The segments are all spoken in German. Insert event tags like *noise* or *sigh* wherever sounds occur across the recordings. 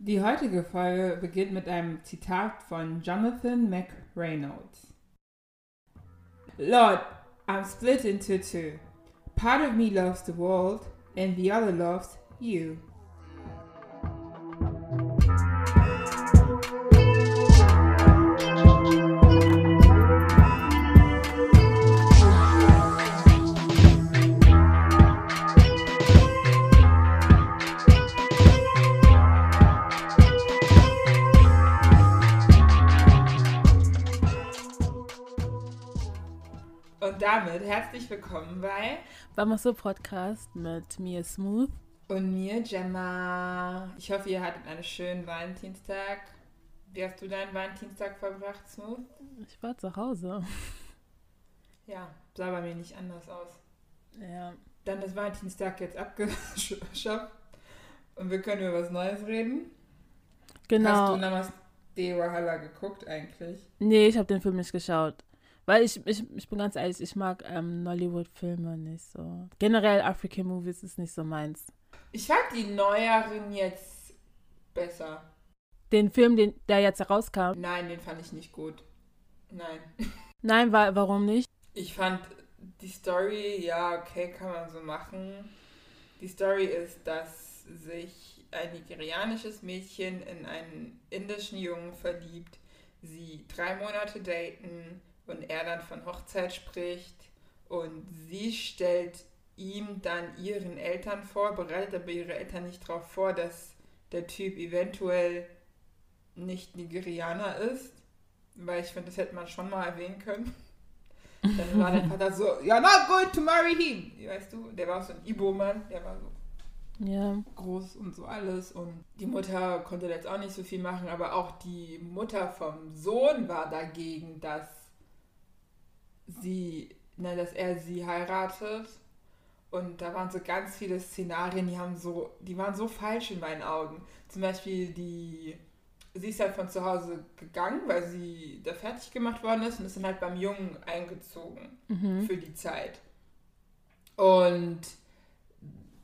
Die heutige Folge beginnt mit einem Zitat von Jonathan McReynolds. Lord, I'm split into two. Part of me loves the world, and the other loves you. Herzlich willkommen bei Bamaso Podcast mit mir Smooth. und mir, Gemma. Ich hoffe, ihr hattet einen schönen Valentinstag. Wie hast du deinen Valentinstag verbracht, Smooth? Ich war zu Hause. Ja, sah bei mir nicht anders aus. Ja. Dann ist Valentinstag jetzt abgeschafft und wir können über was Neues reden. Hast du Genau. Namaste Wahala geguckt eigentlich? Nee, ich habe den Film nicht geschaut. Weil ich, ich, ich bin ganz ehrlich, ich mag ähm, Nollywood-Filme nicht so. Generell African Movies ist nicht so meins. Ich fand die neueren jetzt besser. Den Film, den, der jetzt herauskam. Nein, den fand ich nicht gut. Nein. *laughs* Nein, wa warum nicht? Ich fand die Story, ja, okay, kann man so machen. Die Story ist, dass sich ein nigerianisches Mädchen in einen indischen Jungen verliebt, sie drei Monate daten und er dann von Hochzeit spricht und sie stellt ihm dann ihren Eltern vor, bereitet aber ihre Eltern nicht darauf vor, dass der Typ eventuell nicht Nigerianer ist, weil ich finde, das hätte man schon mal erwähnen können. Dann war der Vater so, you're not going to marry him. Weißt du, der war so ein Ibo-Mann, der war so Ja. groß und so alles. Und die Mutter konnte jetzt auch nicht so viel machen, aber auch die Mutter vom Sohn war dagegen, dass sie, ne, dass er sie heiratet. Und da waren so ganz viele Szenarien, die haben so, die waren so falsch in meinen Augen. Zum Beispiel die, sie ist halt von zu Hause gegangen, weil sie da fertig gemacht worden ist und ist dann halt beim Jungen eingezogen Mhm. für die Zeit. Und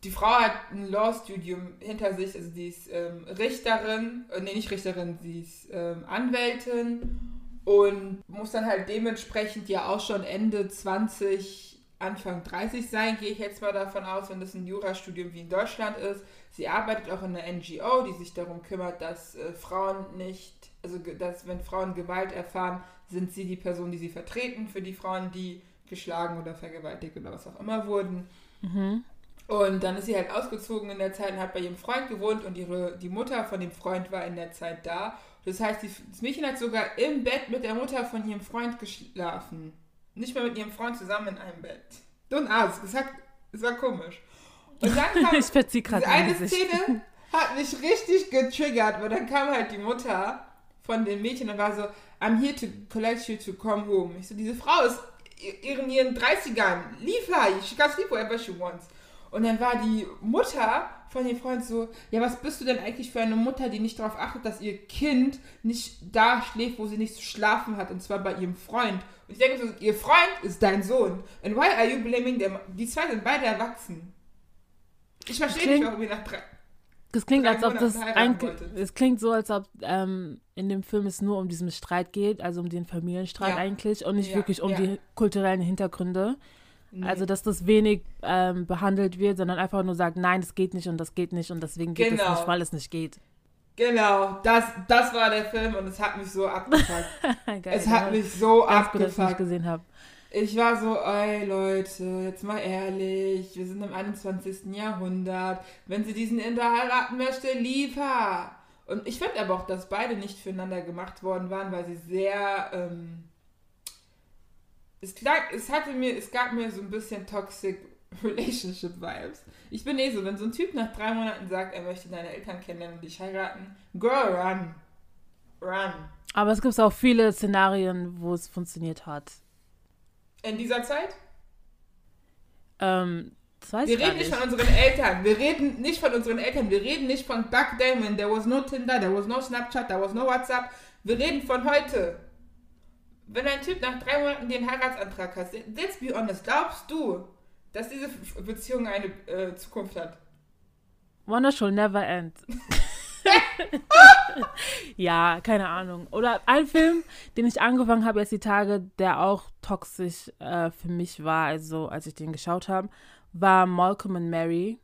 die Frau hat ein Law-Studium hinter sich, also sie ist ähm, Richterin, äh, nee, nicht Richterin, sie ist ähm, Anwältin und muss dann halt dementsprechend ja auch schon Ende 20, Anfang 30 sein, gehe ich jetzt mal davon aus, wenn das ein Jurastudium wie in Deutschland ist. Sie arbeitet auch in einer NGO, die sich darum kümmert, dass äh, Frauen nicht, also dass wenn Frauen Gewalt erfahren, sind sie die Person, die sie vertreten für die Frauen, die geschlagen oder vergewaltigt oder was auch immer wurden. Mhm. Und dann ist sie halt ausgezogen in der Zeit und hat bei ihrem Freund gewohnt und ihre, die Mutter von dem Freund war in der Zeit da. Das heißt, das Mädchen hat sogar im Bett mit der Mutter von ihrem Freund geschlafen. Nicht mal mit ihrem Freund zusammen in einem Bett. Don't ask. Es, hat, es war komisch. Und dann *laughs* kam Ich diese eine. Szene hat mich richtig getriggert, weil dann kam halt die Mutter von dem Mädchen und war so, I'm here to collect you to come home. Ich so, diese Frau ist in ihren 30ern. Leave her. She can sleep wherever she wants. Und dann war die Mutter von dem Freund so, ja, was bist du denn eigentlich für eine Mutter, die nicht darauf achtet, dass ihr Kind nicht da schläft, wo sie nicht zu schlafen hat, und zwar bei ihrem Freund. Und ich denke so, ihr Freund ist dein Sohn. And why are you blaming them? Die zwei sind beide erwachsen. Ich verstehe nicht, warum ihr nach drei... Das klingt, als ob das wolltet. Es klingt so, als ob ähm, in dem Film es nur um diesen Streit geht, also um den Familienstreit Ja. eigentlich und nicht Ja, wirklich um ja. die kulturellen Hintergründe. Nee. Also, dass das wenig ähm, behandelt wird, sondern einfach nur sagt, nein, das geht nicht und das geht nicht und deswegen geht es Genau. nicht, weil es nicht geht. Genau, das, das war der Film und es hat mich so abgefuckt. *laughs* Geil, es hat mich so Ganz gut, dass ich nicht abgefuckt. gesehen habe. Ich war so, ey Leute, jetzt mal ehrlich, wir sind im 21. Jahrhundert. Wenn sie diesen Inder heiraten möchte, liefer. Und ich finde aber auch, dass beide nicht füreinander gemacht worden waren, weil sie sehr, ähm, es, klang, es hatte mir, es gab mir so ein bisschen toxic *laughs* Relationship Vibes. Ich bin eh so, wenn so ein Typ nach drei Monaten sagt, er möchte deine Eltern kennenlernen und dich heiraten, girl, run. Run. Aber es gibt auch viele Szenarien, wo es funktioniert hat. In dieser Zeit? Ähm, das weiß Wir ich reden nicht nicht. von unseren Eltern. Wir reden nicht von unseren Eltern. Wir reden nicht von back then when there was no Tinder, there was no Snapchat, there was no WhatsApp. Wir reden von heute. Wenn ein Typ nach drei Monaten den Heiratsantrag hat, let's be honest, glaubst du, dass diese Beziehung eine äh, Zukunft hat? Wonder never end. *laughs* ja, keine Ahnung. Oder ein Film, den ich angefangen habe jetzt die Tage, der auch toxisch äh, für mich war, also als ich den geschaut habe, war Malcolm and Mary.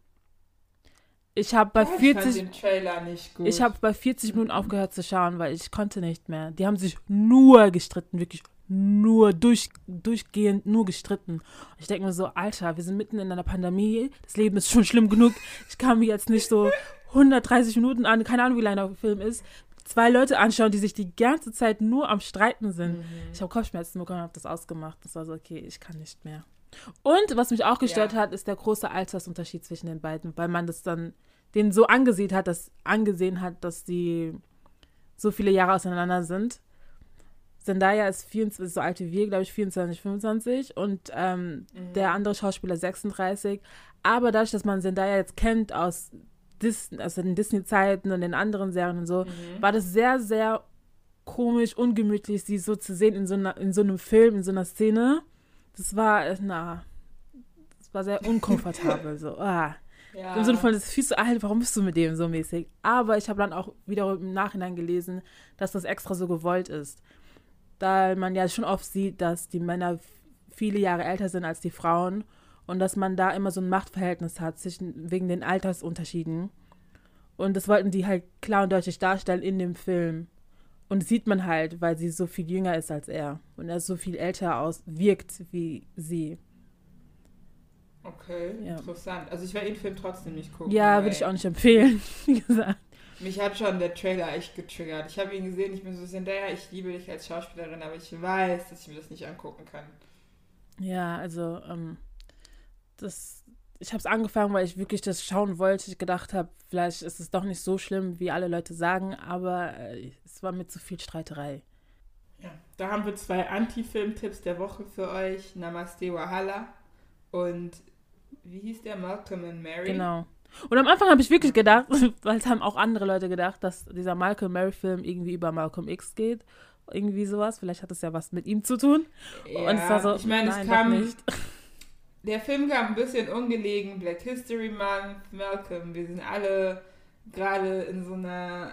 Ich habe bei Ich 40 fand den Trailer nicht gut. ich habe bei 40 Minuten aufgehört zu schauen, weil ich konnte nicht mehr. Die haben sich nur gestritten, wirklich nur durch, durchgehend nur gestritten. Und ich denke mir so, Alter, wir sind mitten in einer Pandemie, das Leben ist schon schlimm genug. Ich kann mir jetzt nicht so 130 Minuten an, keine Ahnung, wie lange der Film ist, zwei Leute anschauen, die sich die ganze Zeit nur am Streiten sind. Mhm. Ich habe Kopfschmerzen bekommen, habe das ausgemacht. Das war so, okay, ich kann nicht mehr. Und was mich auch gestört Ja. hat, ist der große Altersunterschied zwischen den beiden, weil man das dann den so angesehen hat, dass angesehen hat, dass die so viele Jahre auseinander sind. Zendaya ist 24, so alt wie wir, glaube ich, 24, 25 und ähm, Mhm. der andere Schauspieler 36. Aber dadurch, dass man Zendaya jetzt kennt aus, Dis aus den Disney-Zeiten und den anderen Serien und so, Mhm. war das sehr, sehr komisch, ungemütlich, sie so zu sehen in so, einer, in so einem Film, in so einer Szene. Das war, äh, na, das war sehr unkomfortabel. so, ah. *laughs* ja. Im Sinne von, das ist viel zu alt, warum bist du mit dem so mäßig? Aber ich habe dann auch wiederum im Nachhinein gelesen, dass das extra so gewollt ist. Da man ja schon oft sieht, dass die Männer viele Jahre älter sind als die Frauen und dass man da immer so ein Machtverhältnis hat zwischen, wegen den Altersunterschieden. Und das wollten die halt klar und deutlich darstellen in dem Film. Und das sieht man halt, weil sie so viel jünger ist als er und er so viel älter aus wirkt wie sie. Okay, Ja. interessant. Also ich werde den Film trotzdem nicht gucken. Ja, würde ich auch nicht empfehlen, *laughs* wie gesagt. Mich hat schon der Trailer echt getriggert. Ich habe ihn gesehen, ich bin so Zendaya, ich liebe dich als Schauspielerin, aber ich weiß, dass ich mir das nicht angucken kann. Ja, also ähm, das, ich habe es angefangen, weil ich wirklich das schauen wollte. Ich gedacht habe, vielleicht ist es doch nicht so schlimm, wie alle Leute sagen, aber äh, es war mir zu viel Streiterei. Ja, da haben wir zwei Anti-Film-Tipps der Woche für euch. Namaste Wahala und wie hieß der? Malcolm and Mary. Genau. Und am Anfang habe ich wirklich gedacht, *laughs* weil es haben auch andere Leute gedacht, dass dieser Malcolm Mary Film irgendwie über Malcolm X geht. Irgendwie sowas. Vielleicht hat es ja was mit ihm zu tun. Ja, Und es war so, ich meine, es kam, nicht. *laughs* der Film kam ein bisschen ungelegen. Black History Month, Malcolm, wir sind alle gerade in so einer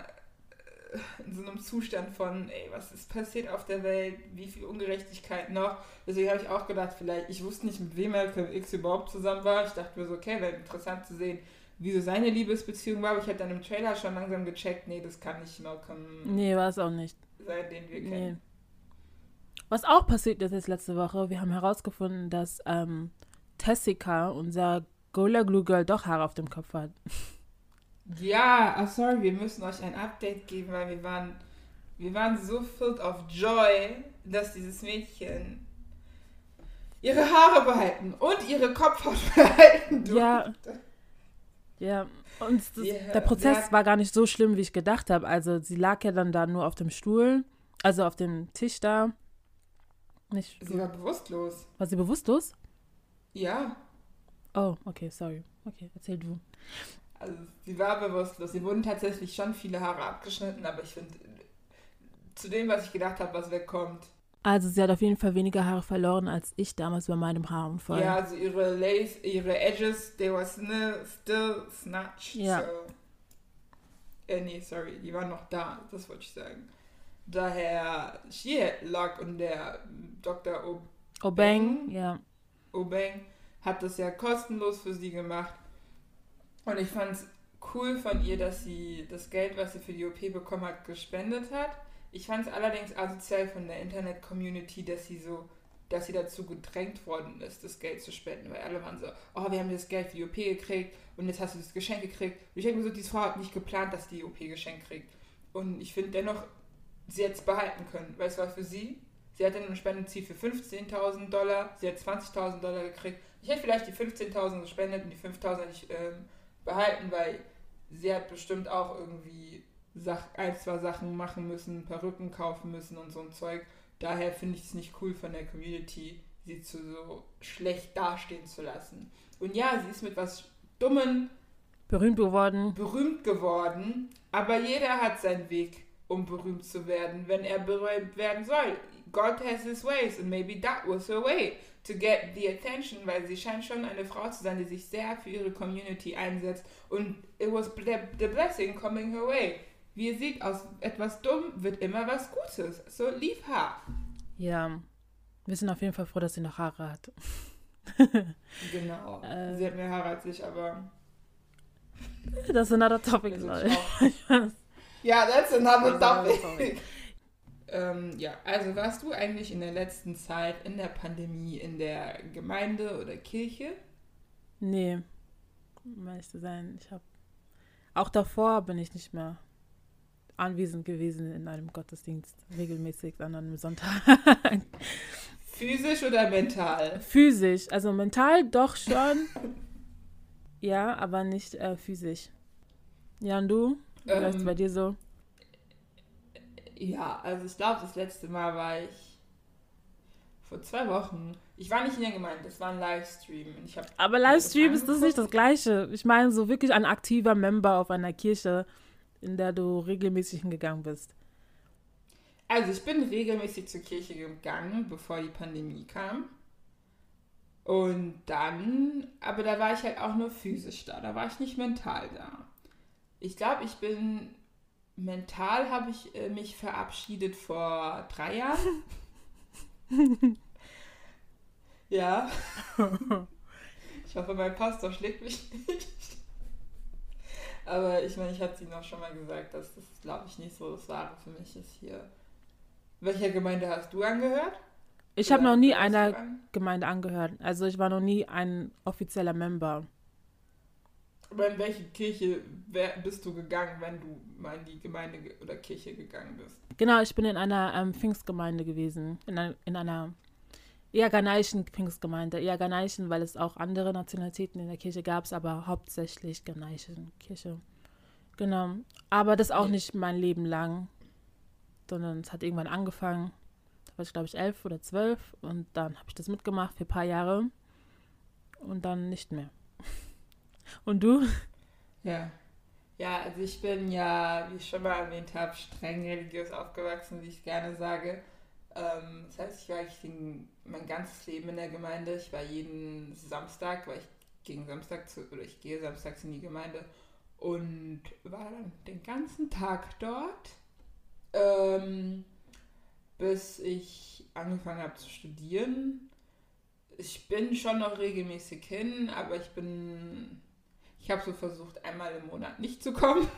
in so einem Zustand von, ey, was ist passiert auf der Welt, wie viel Ungerechtigkeit noch. Deswegen habe ich auch gedacht, vielleicht, ich wusste nicht, mit wem Malcolm X überhaupt zusammen war. Ich dachte mir so, okay, wäre interessant zu sehen, wie so seine Liebesbeziehung war. Aber ich habe dann im Trailer schon langsam gecheckt, nee, das kann nicht Malcolm Nee, war es auch nicht. sein, den wir Nee. kennen. Was auch passiert ist jetzt letzte Woche, wir haben herausgefunden, dass ähm, Tessica, unser Gola Glue Girl, doch Haare auf dem Kopf hat. Ja, ah, sorry, wir müssen euch ein Update geben, weil wir waren, wir waren so filled of joy, dass dieses Mädchen ihre Haare behalten und ihre Kopfhaut *laughs* behalten durfte. Ja. Ja, und das, Ja, der Prozess war gar nicht so schlimm, wie ich gedacht habe. Also sie lag ja dann da nur auf dem Stuhl, also auf dem Tisch da. Nicht, Sie war bewusstlos. war sie bewusstlos? Ja, Oh, okay, sorry. Okay, erzähl du. also sie war bewusstlos. Sie wurden tatsächlich schon viele Haare abgeschnitten, aber ich finde, zu dem, was ich gedacht habe, was wegkommt. Also sie hat auf jeden Fall weniger Haare verloren als ich damals bei meinem Haaraunfall. Ja, also ihre Lace, ihre Edges, they were still snatched. Ja. So. Äh, nee, sorry, die waren noch da, das wollte ich sagen. Daher, she had luck und der Dr. O- Obeng, ja. Obeng hat das ja kostenlos für sie gemacht. Und ich fand es cool von ihr, dass sie das Geld, was sie für die OP bekommen hat, gespendet hat. Ich fand es allerdings asozial von der Internet-Community, dass sie so, dass sie dazu gedrängt worden ist, das Geld zu spenden. Weil alle waren so, oh, wir haben das Geld für die OP gekriegt und jetzt hast du das Geschenk gekriegt. Und ich denke mir so, diese Frau hat nicht geplant, dass die OP geschenkt kriegt. Und ich finde dennoch, sie hätte es behalten können, weil es war für sie. Sie hatte ein Spendenziel für 15.000 Dollar, sie hat 20.000 Dollar gekriegt. Ich hätte vielleicht die 15.000 gespendet und die 5.000 hätte ich ähm, behalten, weil sie hat bestimmt auch irgendwie Sach ein, zwei Sachen machen müssen, Perücken kaufen müssen und so ein Zeug. Daher finde ich es nicht cool von der Community, sie zu so schlecht dastehen zu lassen. Und ja, sie ist mit was Dummen Berühmt geworden. berühmt geworden, aber jeder hat seinen Weg, um berühmt zu werden, wenn er berühmt werden soll. God has his ways and maybe that was her way to get the attention, weil sie scheint schon eine Frau zu sein, die sich sehr für ihre Community einsetzt. Und it was the, blessing coming her way. Wie ihr seht, aus etwas dumm wird immer was Gutes. So leave her. Ja, wir sind auf jeden Fall froh, dass sie noch Haare hat. *laughs* *laughs* genau. Äh, sie hat mehr Haare als ich, aber. Das ist another topic, Leute. *laughs* ja, that's another topic. Ähm, ja, also warst du eigentlich in der letzten Zeit in der Pandemie in der Gemeinde oder Kirche? Nee, meiste sein. Ich habe auch davor bin ich nicht mehr anwesend gewesen in einem Gottesdienst, regelmäßig an einem Sonntag. *laughs* Physisch oder mental? Physisch, also mental doch schon. *laughs* ja, aber nicht äh, physisch. Ja, und du? Wie ähm, bei dir so? Ja, also ich glaube, das letzte Mal war ich vor zwei Wochen. Ich war nicht in der Gemeinde, das war ein Livestream. Ich Aber Livestream ist das nicht das Gleiche. Ich meine, so wirklich ein aktiver Member auf einer Kirche, in der du regelmäßig hingegangen bist. Also ich bin regelmäßig zur Kirche gegangen, bevor die Pandemie kam. Und dann, aber da war ich halt auch nur physisch da, da war ich nicht mental da. Ich glaube, ich bin mental habe ich äh, mich verabschiedet vor drei Jahren. *laughs* ja. Ich hoffe, mein Pastor schlägt mich nicht. Aber ich meine, ich hatte Ihnen auch schon mal gesagt, dass das, glaube ich, nicht so das Wahre für mich ist hier. Welcher Gemeinde hast du angehört? Ich habe noch nie einer Gemeinde angehört. Also ich war noch nie ein offizieller Member. Aber in welche Kirche bist du gegangen, wenn du mal in die Gemeinde oder Kirche gegangen bist? Genau, ich bin in einer ähm, Pfingstgemeinde gewesen. In, ein, in einer eher ghanaischen Pfingstgemeinde. Eher ghanaischen, weil es auch andere Nationalitäten in der Kirche gab, aber hauptsächlich ghanaische Kirche. Genau. Aber das auch nicht mein Leben lang, sondern es hat irgendwann angefangen. Da war ich, glaube ich, elf oder zwölf und dann habe ich das mitgemacht für ein paar Jahre und dann nicht mehr. Und du? Ja. Ja, also ich bin ja, wie ich schon mal erwähnt habe, streng religiös aufgewachsen, wie ich gerne sage. Ähm, das heißt, ich war eigentlich den, mein ganzes Leben in der Gemeinde. Ich war jeden Samstag, weil ich gegen Samstag zu, oder ich gehe samstags in die Gemeinde und war dann den ganzen Tag dort, ähm, bis ich angefangen habe zu studieren. Ich bin schon noch regelmäßig hin, aber ich bin ich habe so versucht, einmal im Monat nicht zu kommen. *laughs*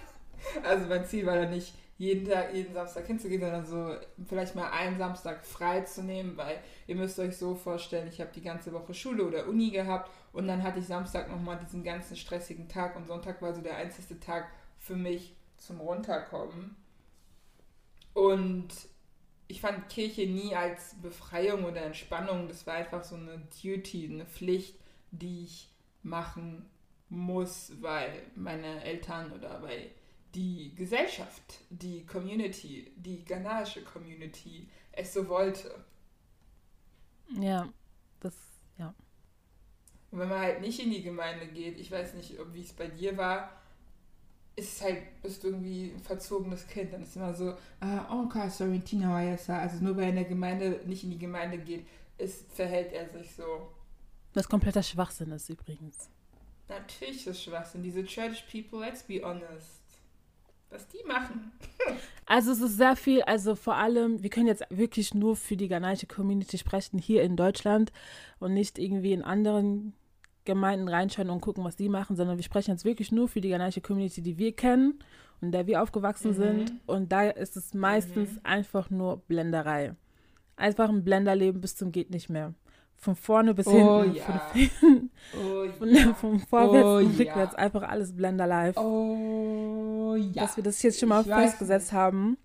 Also mein Ziel war dann nicht, jeden Tag, jeden Samstag hinzugehen, sondern so vielleicht mal einen Samstag frei zu nehmen, weil ihr müsst euch so vorstellen, ich habe die ganze Woche Schule oder Uni gehabt und dann hatte ich Samstag nochmal diesen ganzen stressigen Tag und Sonntag war so der einzige Tag für mich zum Runterkommen. Und ich fand Kirche nie als Befreiung oder Entspannung, das war einfach so eine Duty, eine Pflicht, die ich machen muss, weil meine Eltern oder weil die Gesellschaft, die Community, die ghanaische Community es so wollte. Ja, das, ja. Und wenn man halt nicht in die Gemeinde geht, ich weiß nicht, wie es bei dir war, ist halt, bist du irgendwie ein verzogenes Kind. Dann ist es immer so, ah, Onka Sorrentina Wayasa. Also nur weil er in der Gemeinde nicht in die Gemeinde geht, ist, verhält er sich so. Was kompletter Schwachsinn ist übrigens. Natürlich ist das Schwachsinn. Diese Church People, let's be honest. Was die machen. *laughs* also es ist sehr viel, also vor allem, wir können jetzt wirklich nur für die ghanaische Community sprechen, hier in Deutschland und nicht irgendwie in anderen Gemeinden reinschauen und gucken, was die machen, sondern wir sprechen jetzt wirklich nur für die ghanaische Community, die wir kennen und der wir aufgewachsen mhm. sind. Und da ist es meistens mhm. einfach nur Blenderei. Einfach ein Blenderleben bis zum geht nicht mehr von vorne bis oh, hinten. Ja. *laughs* Von, oh, von, ja. von vorwärts oh, und rückwärts. Ja. Einfach alles Blender live. Oh ja. Dass wir das jetzt schon mal ich festgesetzt haben.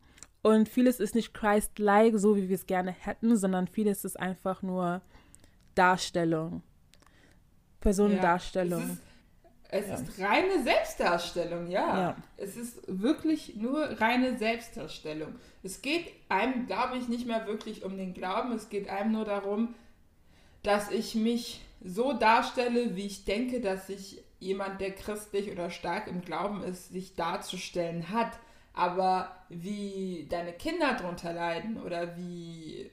Und vieles ist nicht Christ-like, so wie wir es gerne hätten, sondern vieles ist einfach nur Darstellung. Personendarstellung. Es, ist, es ist, reine Selbstdarstellung, ja. Es ist wirklich nur reine Selbstdarstellung. Es geht einem, glaube ich, nicht mehr wirklich um den Glauben. Es geht einem nur darum, dass ich mich so darstelle, wie ich denke, dass sich jemand, der christlich oder stark im Glauben ist, sich darzustellen hat. Aber wie deine Kinder darunter leiden oder wie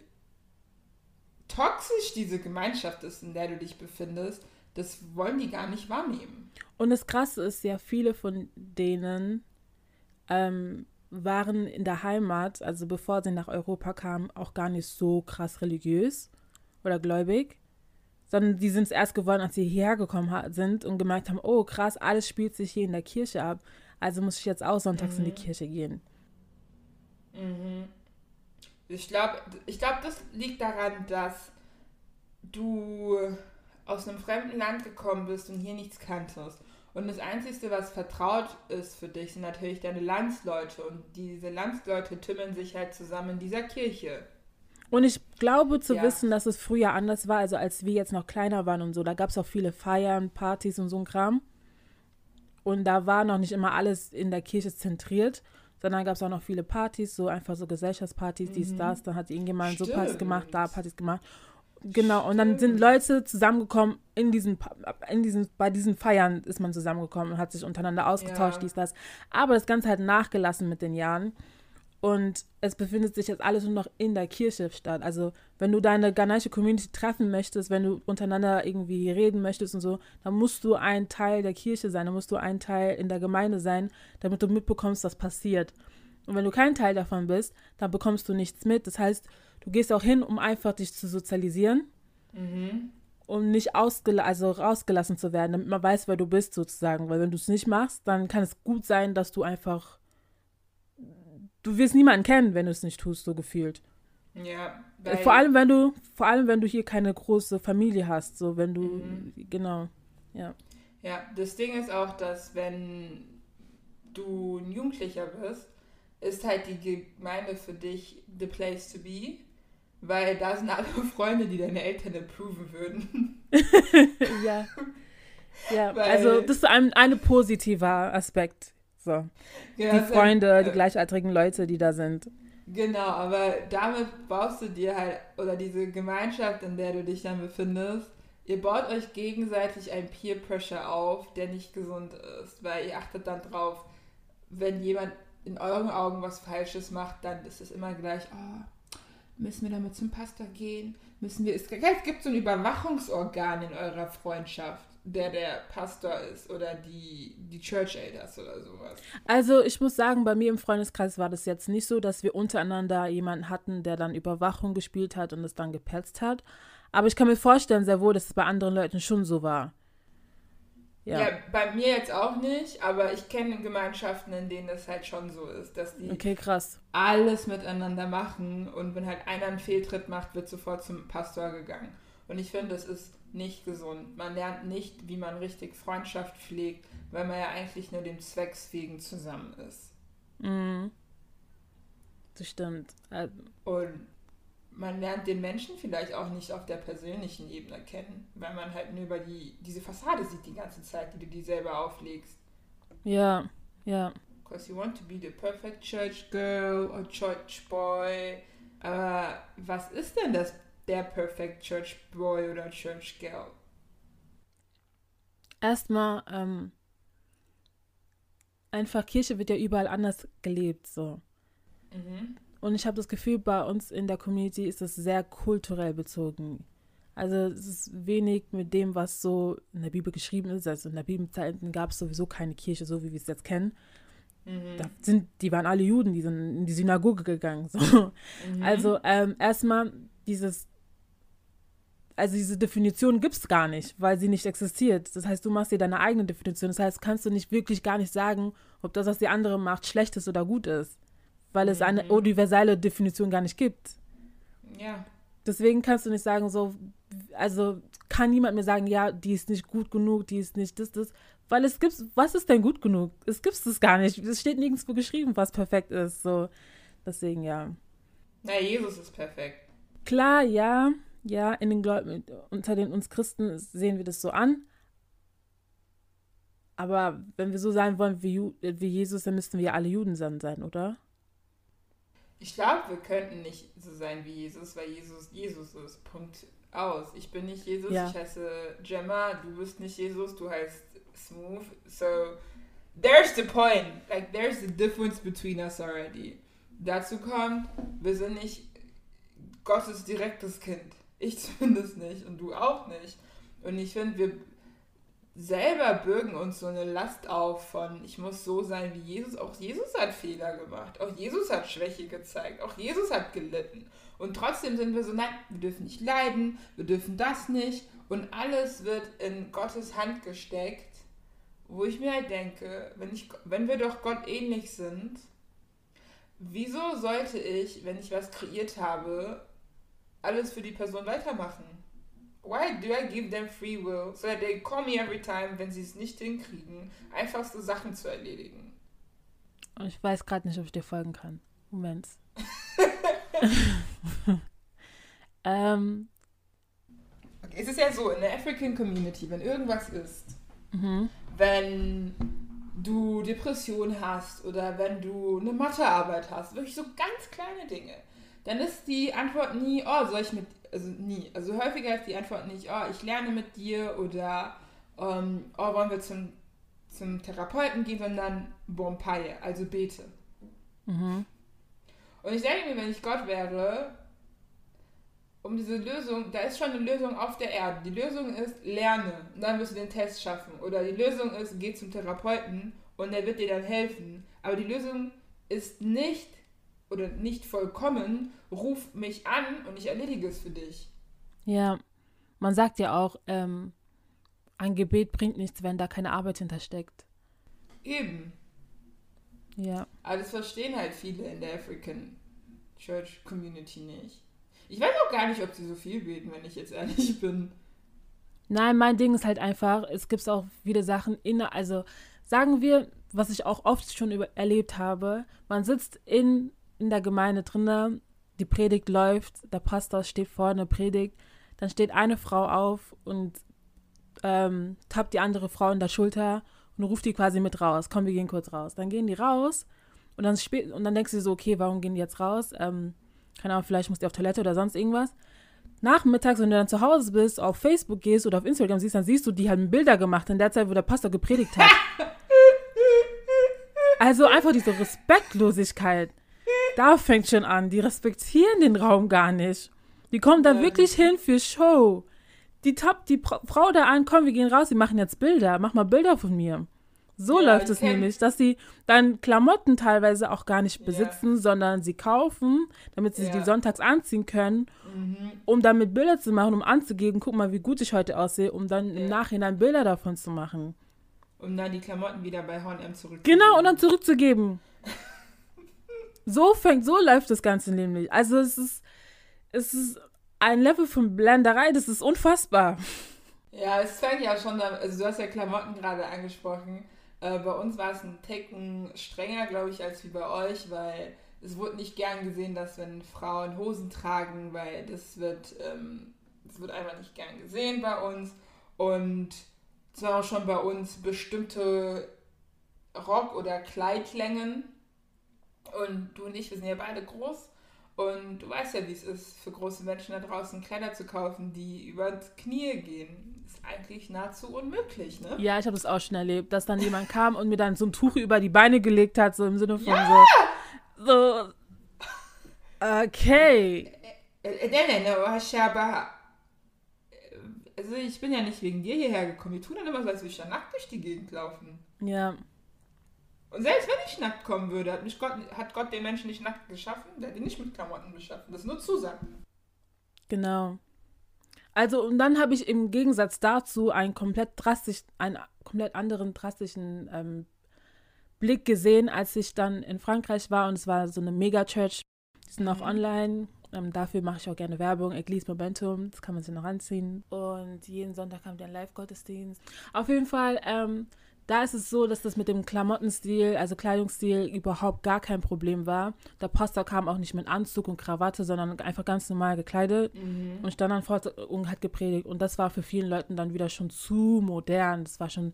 toxisch diese Gemeinschaft ist, in der du dich befindest, das wollen die gar nicht wahrnehmen. Und das Krasse ist ja, viele von denen ähm, waren in der Heimat, also bevor sie nach Europa kamen, auch gar nicht so krass religiös oder gläubig, sondern die sind es erst geworden, als sie hierher gekommen sind und gemerkt haben, oh krass, alles spielt sich hier in der Kirche ab, also muss ich jetzt auch sonntags mhm. in die mhm. Kirche gehen. Mhm. Ich glaube, ich glaub, das liegt daran, dass du aus einem fremden Land gekommen bist und hier nichts kanntest. Und das Einzige, was vertraut ist für dich, sind natürlich deine Landsleute. Und diese Landsleute tümmeln sich halt zusammen in dieser Kirche. Und ich glaube zu ja. wissen, dass es früher anders war, also als wir jetzt noch kleiner waren und so. Da gab es auch viele Feiern, Partys und so ein Kram. Und da war noch nicht immer alles in der Kirche zentriert, sondern gab es auch noch viele Partys, so einfach so Gesellschaftspartys, mhm. dies, das. Dann hat irgendjemand Stimmt. so Partys gemacht, da Partys gemacht. Genau, und dann sind Leute zusammengekommen in diesen, in diesen, bei diesen Feiern ist man zusammengekommen und hat sich untereinander ausgetauscht, ja. dies, das. Aber das Ganze hat nachgelassen mit den Jahren. Und es befindet sich jetzt alles nur noch in der Kirche statt. Also, wenn du deine ghanaische Community treffen möchtest, wenn du untereinander irgendwie reden möchtest und so, dann musst du ein Teil der Kirche sein, dann musst du ein Teil in der Gemeinde sein, damit du mitbekommst, was passiert. Und wenn du kein Teil davon bist, dann bekommst du nichts mit. Das heißt, Du gehst auch hin, um einfach dich zu sozialisieren. Mhm. Um nicht also rausgelassen zu werden, damit man weiß, wer du bist, sozusagen. Weil wenn du es nicht machst, dann kann es gut sein, dass du einfach. Du wirst niemanden kennen, wenn du es nicht tust, so gefühlt. Ja. vor allem, wenn du, vor allem, wenn du hier keine große Familie hast, so wenn du, mhm. genau, ja. Ja, das Ding ist auch, dass wenn du ein Jugendlicher bist, ist halt die Gemeinde für dich the place to be. Weil da sind alle *laughs* Freunde, die deine Eltern approven würden. *laughs* ja. Ja, *laughs* Weil, also das ist ein, ein positiver Aspekt. So. Ja, die Freunde, halt, die gleichaltrigen Leute, die da sind. Genau, aber damit baust du dir halt, oder diese Gemeinschaft, in der du dich dann befindest, ihr baut euch gegenseitig ein Peer Pressure auf, der nicht gesund ist, weil ihr achtet dann drauf, wenn jemand in euren Augen was Falsches macht, dann ist es immer gleich, oh, Müssen wir damit zum Pastor gehen? Müssen wir, es gibt so ein Überwachungsorgan in eurer Freundschaft, der der Pastor ist oder die, die Church Elders oder sowas. Also ich muss sagen, bei mir im Freundeskreis war das jetzt nicht so, dass wir untereinander jemanden hatten, der dann Überwachung gespielt hat und es dann gepetzt hat. Aber ich kann mir vorstellen sehr wohl, dass es bei anderen Leuten schon so war. Ja. ja. bei mir jetzt auch nicht, aber ich kenne Gemeinschaften, in denen das halt schon so ist, dass die okay, alles miteinander machen und wenn halt einer einen Fehltritt macht, wird sofort zum Pastor gegangen. Und ich finde, das ist nicht gesund. Man lernt nicht, wie man richtig Freundschaft pflegt, weil man ja eigentlich nur dem Zwecks wegen zusammen ist. Mhm. Das stimmt. Äh, und man lernt den Menschen vielleicht auch nicht auf der persönlichen Ebene kennen, weil man halt nur über die, diese Fassade sieht die ganze Zeit, die du dir selber auflegst. Ja, ja. Because you want to be the perfect church girl or church boy. Aber was ist denn das, der perfect church boy oder church girl? Erstmal, ähm, einfach Kirche wird ja überall anders gelebt, so. Mhm. Und ich habe das Gefühl, bei uns in der Community ist es sehr kulturell bezogen. Also es ist wenig mit dem, was so in der Bibel geschrieben ist. Also in der Bibelzeiten gab es sowieso keine Kirche, so wie wir es jetzt kennen. Mhm. Da sind, die waren alle Juden, die sind in die Synagoge gegangen. So. Mhm. Also ähm, erstmal dieses, also diese Definition gibt es gar nicht, weil sie nicht existiert. Das heißt, du machst dir deine eigene Definition. Das heißt, kannst du nicht wirklich gar nicht sagen, ob das, was die andere macht, schlecht ist oder gut ist weil es eine mhm. universelle Definition gar nicht gibt. Ja. Deswegen kannst du nicht sagen, so, also kann niemand mir sagen, ja, die ist nicht gut genug, die ist nicht das, das. Weil es gibt, was ist denn gut genug? Es gibt es gar nicht. Es steht nirgendwo geschrieben, was perfekt ist. So, deswegen ja. Na, Jesus ist perfekt. Klar, ja, ja, in den Gläubigen, unter den uns Christen sehen wir das so an. Aber wenn wir so sein wollen wie, wie Jesus, dann müssten wir alle Juden sein, oder? Ich glaube, wir könnten nicht so sein wie Jesus, weil Jesus Jesus ist. Punkt aus. Ich bin nicht Jesus, ja. ich heiße Gemma, du bist nicht Jesus, du heißt Smooth. So, there's the point. Like, there's the difference between us already. Dazu kommt, wir sind nicht Gottes direktes Kind. Ich *laughs* zumindest nicht und du auch nicht. Und ich finde, wir selber bürgen uns so eine Last auf von, ich muss so sein wie Jesus. Auch Jesus hat Fehler gemacht. Auch Jesus hat Schwäche gezeigt. Auch Jesus hat gelitten. Und trotzdem sind wir so, nein, wir dürfen nicht leiden, wir dürfen das nicht. Und alles wird in Gottes Hand gesteckt, wo ich mir halt denke, wenn, ich, wenn wir doch Gott ähnlich sind, wieso sollte ich, wenn ich was kreiert habe, alles für die Person weitermachen? Why do I give them free will so that they call me every time, wenn sie es nicht hinkriegen, einfachste Sachen zu erledigen? Ich weiß gerade nicht, ob ich dir folgen kann. Moment. *laughs* ähm. Okay, es ist ja so, in der African Community, wenn irgendwas ist, mhm. wenn du Depression hast oder wenn du eine Mathearbeit hast, wirklich so ganz kleine Dinge, dann ist die Antwort nie, oh, soll ich mit, also nie. Also häufiger ist die Antwort nicht, oh, ich lerne mit dir oder ähm, oh, wollen wir zum, zum Therapeuten gehen, sondern Bompaye, also bete. Mhm. Und ich denke mir, wenn ich Gott wäre, um diese Lösung, da ist schon eine Lösung auf der Erde. Die Lösung ist, lerne und dann wirst du den Test schaffen. Oder die Lösung ist, geh zum Therapeuten und der wird dir dann helfen. Aber die Lösung ist nicht oder nicht vollkommen, ruf mich an und ich erledige es für dich. Ja, man sagt ja auch, ähm, ein Gebet bringt nichts, wenn da keine Arbeit hintersteckt. Eben. Ja. Aber das verstehen halt viele in der African Church Community nicht. Ich weiß auch gar nicht, ob sie so viel beten, wenn ich jetzt ehrlich *laughs* bin. Nein, mein Ding ist halt einfach, es gibt auch wieder Sachen in, also sagen wir, was ich auch oft schon über, erlebt habe, man sitzt in in der Gemeinde drinne, die Predigt läuft, der Pastor steht vorne, predigt, dann steht eine Frau auf und ähm, tappt die andere Frau in der Schulter und ruft die quasi mit raus. Komm, wir gehen kurz raus. Dann gehen die raus und dann, spät, und dann denkst du so, okay, warum gehen die jetzt raus? Ähm, keine Ahnung, vielleicht muss die auf Toilette oder sonst irgendwas. Nachmittags, wenn du dann zu Hause bist, auf Facebook gehst oder auf Instagram siehst, dann siehst du, die haben Bilder gemacht in der Zeit, wo der Pastor gepredigt hat. *laughs* also einfach diese Respektlosigkeit. Da fängt schon an. Die respektieren den Raum gar nicht. Die kommen da ja. wirklich hin für Show. Die tappt die Frau da an, komm, wir gehen raus, die machen jetzt Bilder. Mach mal Bilder von mir. So ja, läuft es nämlich, dass sie dann Klamotten teilweise auch gar nicht besitzen, ja. sondern sie kaufen, damit sie ja. die sonntags anziehen können, mhm. um damit Bilder zu machen, um anzugeben, guck mal, wie gut ich heute aussehe, um dann im Nachhinein Bilder davon zu machen. Um dann die Klamotten wieder bei H&M zurückzugeben. Genau, und dann zurückzugeben. So fängt, so läuft das Ganze nämlich. Also es ist, es ist ein Level von Blenderei, das ist unfassbar. Ja, es fängt ja schon, also du hast ja Klamotten gerade angesprochen. Äh, bei uns war es ein Tacken strenger, glaube ich, als wie bei euch, weil es wurde nicht gern gesehen, dass wenn Frauen Hosen tragen, weil das wird, ähm, das wird einfach nicht gern gesehen bei uns. Und es war auch schon bei uns bestimmte Rock- oder Kleidlängen, und du und ich, wir sind ja beide groß. Und du weißt ja, wie es ist, für große Menschen da draußen Kleider zu kaufen, die über Knie gehen. Ist eigentlich nahezu unmöglich, ne? Ja, ich habe das auch schon erlebt, dass dann jemand kam und mir dann so ein Tuch über die Beine gelegt hat, so im Sinne von ja! so. So. Okay. Äh, äh, nein, nein, also ich bin ja nicht wegen dir hierher gekommen. Wir tun dann immer so, als würde ich da nackt durch die Gegend laufen. Ja. Und selbst wenn ich nackt kommen würde, hat, mich Gott, hat Gott den Menschen nicht nackt geschaffen, der hat ihn nicht mit Klamotten beschaffen. Das ist nur Zusagen. Genau. Also, und dann habe ich im Gegensatz dazu einen komplett drastisch, einen komplett anderen drastischen ähm, Blick gesehen, als ich dann in Frankreich war und es war so eine Mega-Church. Die sind mhm. auch online. Ähm, dafür mache ich auch gerne Werbung. Eglise Momentum, das kann man sich noch anziehen. Und jeden Sonntag haben wir einen Live-Gottesdienst. Auf jeden Fall ähm, da ist es so, dass das mit dem Klamottenstil, also Kleidungsstil, überhaupt gar kein Problem war. Der Pastor kam auch nicht mit Anzug und Krawatte, sondern einfach ganz normal gekleidet mhm. und stand dann vor und hat gepredigt. Und das war für vielen Leuten dann wieder schon zu modern. Das war schon,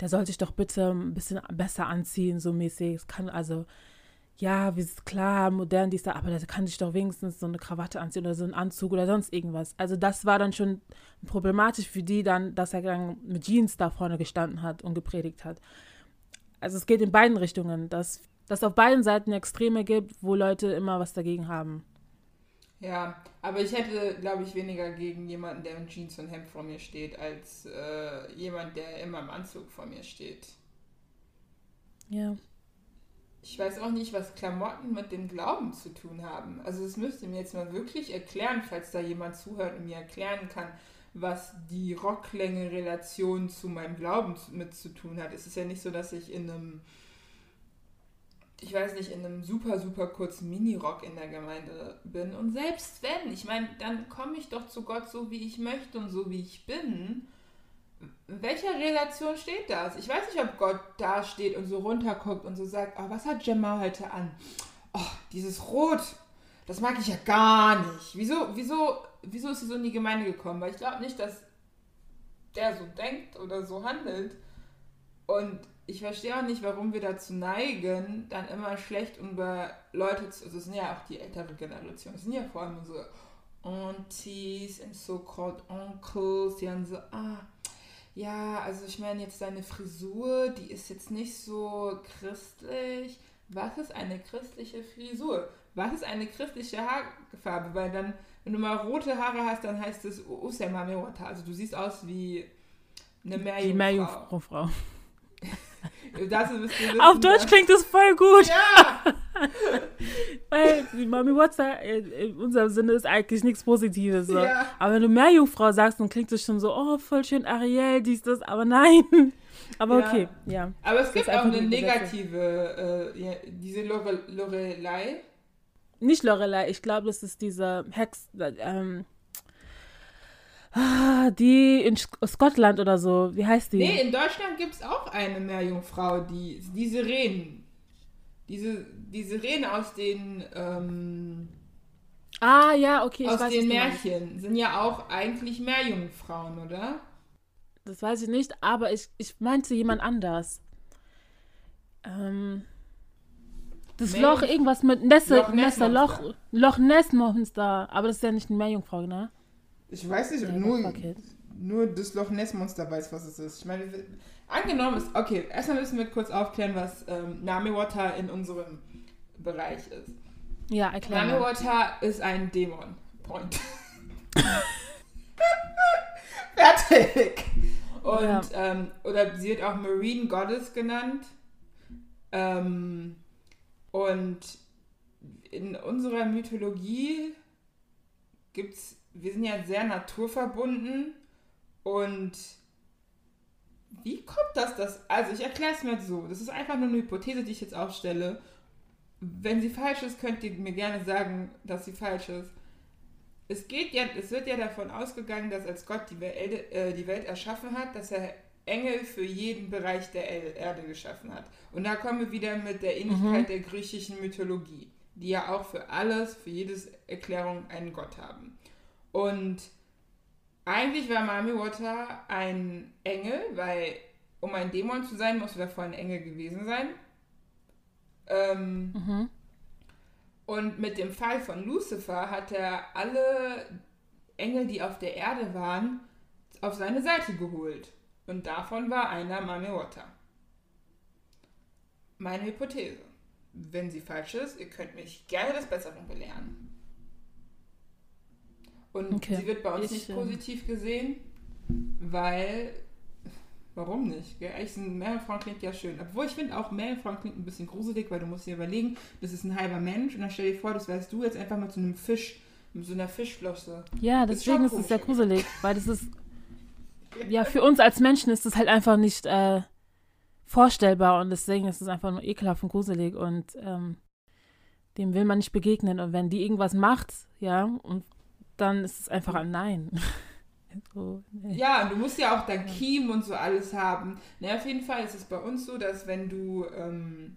der soll sich doch bitte ein bisschen besser anziehen, so mäßig. Es kann also ja, wie ist klar, modern, dies da, aber da kann sich doch wenigstens so eine Krawatte anziehen oder so einen Anzug oder sonst irgendwas. Also das war dann schon problematisch für die dann, dass er dann mit Jeans da vorne gestanden hat und gepredigt hat. Also es geht in beiden Richtungen, dass es auf beiden Seiten Extreme gibt, wo Leute immer was dagegen haben. Ja, aber ich hätte, glaube ich, weniger gegen jemanden, der in Jeans und Hemd vor mir steht, als äh, jemand, der immer im Anzug vor mir steht. Ja. Ich weiß auch nicht, was Klamotten mit dem Glauben zu tun haben. Also das müsst ihr mir jetzt mal wirklich erklären, falls da jemand zuhört und mir erklären kann, was die Rocklänge-Relation zu meinem Glauben mit zu tun hat. Es ist ja nicht so, dass ich in einem, ich weiß nicht, in einem super, super kurzen Mini-Rock in der Gemeinde bin. Und selbst wenn, ich meine, dann komme ich doch zu Gott so, wie ich möchte und so, wie ich bin welcher Relation steht das? Ich weiß nicht, ob Gott da steht und so runterguckt und so sagt, oh, was hat Gemma heute an? Oh, dieses Rot, das mag ich ja gar nicht. Wieso, wieso, wieso ist sie so in die Gemeinde gekommen? Weil ich glaube nicht, dass der so denkt oder so handelt. Und ich verstehe auch nicht, warum wir dazu neigen, dann immer schlecht über Leute zu. Also, es sind ja auch die ältere Generation. Es sind ja vor allem so Aunties und so-called Uncles, die dann so, ah, ja, also ich meine jetzt deine Frisur, die ist jetzt nicht so christlich. Was ist eine christliche Frisur? Was ist eine christliche Haarfarbe? Weil dann, wenn du mal rote Haare hast, dann heißt es Usema Mewata. Also du siehst aus wie eine Meerjungfrau. Die Meerjungfrau. *laughs* Auf Deutsch klingt das voll gut. Ja! *laughs* *laughs* Weil Mami Watsa in unserem Sinne ist eigentlich nichts Positives. So. Ja. Aber wenn du Meerjungfrau sagst, dann klingt es schon so, oh, voll schön Ariel, dies, das, aber nein. *laughs* Aber ja. okay, ja. Aber es gibt auch eine negative, äh, ja, diese Lore Lorelei. Nicht Lorelei, ich glaube, das ist diese Hex, ähm, Ah, die in Schottland oder so. Wie heißt die? Nee, in Deutschland gibt es auch eine Meerjungfrau, die, die Sirenen. Diese, die Sirenen aus den. Ähm, ah, ja, okay. aus weiß, den Märchen sind ja auch eigentlich Meerjungfrauen, oder? Das weiß ich nicht, aber ich, ich meinte jemand anders. Ähm. Das Meer Loch, irgendwas mit Nässe, Loch Ness Loch, Loch Ness Monster. Aber das ist ja nicht eine Meerjungfrau, ne? Ich weiß nicht, ja, nur, nur das Loch Ness Monster weiß, was es ist. Ich meine, angenommen ist, okay, erstmal müssen wir kurz aufklären, was ähm, Nami Water in unserem Bereich ist. Ja, erklären. Nami Water ist ein Dämon. Point. *laughs* Fertig. Und, ja. ähm, oder sie wird auch Marine Goddess genannt. Ähm, und in unserer Mythologie gibt es wir sind ja sehr naturverbunden und wie kommt das, dass, also ich erkläre es mir so, das ist einfach nur eine Hypothese, die ich jetzt aufstelle. Wenn sie falsch ist, könnt ihr mir gerne sagen, dass sie falsch ist. Es geht ja, es wird ja davon ausgegangen, dass als Gott die Welt, äh, die Welt erschaffen hat, dass er Engel für jeden Bereich der Erde geschaffen hat. Und da kommen wir wieder mit der Ähnlichkeit mhm. der griechischen Mythologie, die ja auch für alles, für jedes Erklärung einen Gott haben. Und eigentlich war Mami Water ein Engel, weil um ein Dämon zu sein, musst du davor ein Engel gewesen sein. Ähm, mhm. Und mit dem Fall von Lucifer hat er alle Engel, die auf der Erde waren, auf seine Seite geholt. Und davon war einer Mami Water. Meine Hypothese. Wenn sie falsch ist, ihr könnt mich gerne des Besseren belehren. Und okay. sie wird bei uns ich, nicht ähm, positiv gesehen, weil. Warum nicht? Gell? Eigentlich ein Meerjungfrauen klingt ja schön. Obwohl ich finde auch Meerjungfrauen klingt ein bisschen gruselig, weil du musst dir überlegen, das ist ein halber Mensch und dann stell dir vor, das wärst du jetzt einfach mit so einem Fisch, mit so einer Fischflosse. Ja, deswegen ist es sehr gruselig, weil das ist. *laughs* Ja, für uns als Menschen ist das halt einfach nicht äh, vorstellbar und deswegen ist es einfach nur ekelhaft und gruselig und ähm, dem will man nicht begegnen. Und wenn die irgendwas macht, ja, und dann ist es einfach ein Nein. *laughs* so, nee. Ja, und du musst ja auch dann Kiem und so alles haben. Na, auf jeden Fall ist es bei uns so, dass wenn du ähm,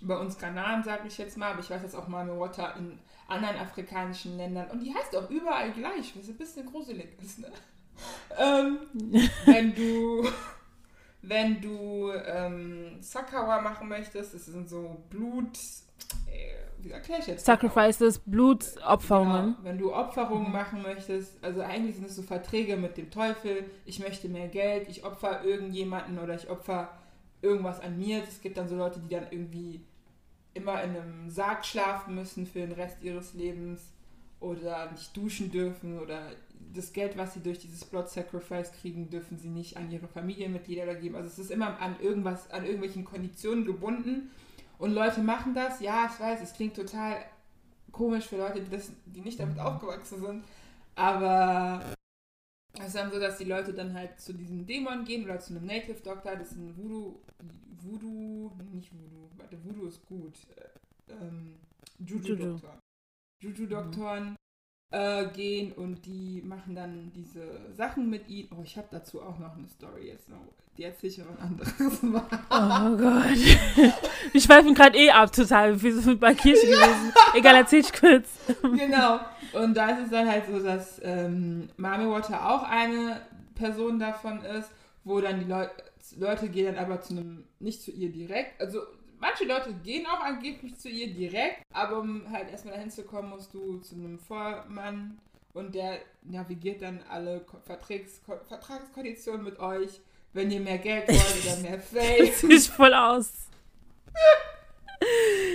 bei uns Kanaren, sage ich jetzt mal, aber ich weiß jetzt auch mal Water in anderen afrikanischen Ländern und die heißt auch überall gleich, was ein bisschen gruselig ist, ne? *laughs* ähm, wenn du wenn du ähm, Sakawa machen möchtest, das sind so Blut, wie erkläre ich jetzt? Sacrifices, Blutopferungen. Genau, wenn du Opferungen machen möchtest, also eigentlich sind es so Verträge mit dem Teufel, ich möchte mehr Geld, ich opfer irgendjemanden oder ich opfer irgendwas an mir. Es gibt dann so Leute, die dann irgendwie immer in einem Sarg schlafen müssen für den Rest ihres Lebens. oder nicht duschen dürfen oder das Geld, was sie durch dieses Blood Sacrifice kriegen, dürfen sie nicht an ihre Familienmitglieder geben. Also es ist immer an irgendwas, an irgendwelchen Konditionen gebunden. Und Leute machen das, ja, ich weiß, es klingt total komisch für Leute, die, das, die nicht damit aufgewachsen sind. Aber es ist dann so, dass die Leute dann halt zu diesem Dämon gehen oder zu einem Native Doctor, das ist ein Voodoo, Voodoo, nicht Voodoo, warte, Voodoo ist gut. Ähm, Juju-Doktor. Juju-Doktoren mhm. Äh, gehen und die machen dann diese Sachen mit ihnen. Oh, ich habe dazu auch noch eine Story jetzt noch. Die erzähle ich aber ein anderes Mal. Oh Gott. *laughs* Wir schweifen gerade eh ab total. Wir sind bei Kirche gewesen. Egal, erzähl ich kurz. *laughs* Genau. Und da ist es dann halt so, dass ähm, Mami Water auch eine Person davon ist, wo dann die Leute Leute gehen dann aber zu einem, nicht zu ihr direkt, also manche Leute gehen auch angeblich zu ihr direkt, aber um halt erstmal dahin zu kommen, musst du zu einem Vormann und der navigiert dann alle Vertrags Vertragskonditionen mit euch, wenn ihr mehr Geld wollt oder *laughs* mehr Fame. Sieht voll aus.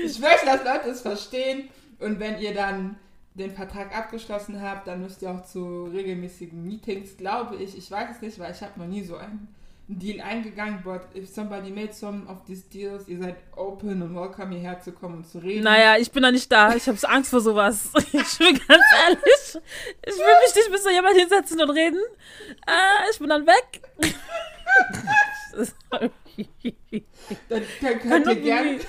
ich möchte, dass Leute es verstehen und wenn ihr dann den Vertrag abgeschlossen habt, dann müsst ihr auch zu regelmäßigen Meetings, glaube ich. Ich weiß es nicht, weil ich habe noch nie so einen Deal eingegangen, but if somebody made some of these deals, ihr seid open und welcome hierher zu kommen und zu reden. Naja, ich bin da nicht da. Ich habe Angst vor sowas. *laughs* Ich bin ganz ehrlich. Ich will mich nicht mit so jemand hinsetzen und reden. Äh, ich bin dann weg. dann, *laughs* dann könnt ihr gerne.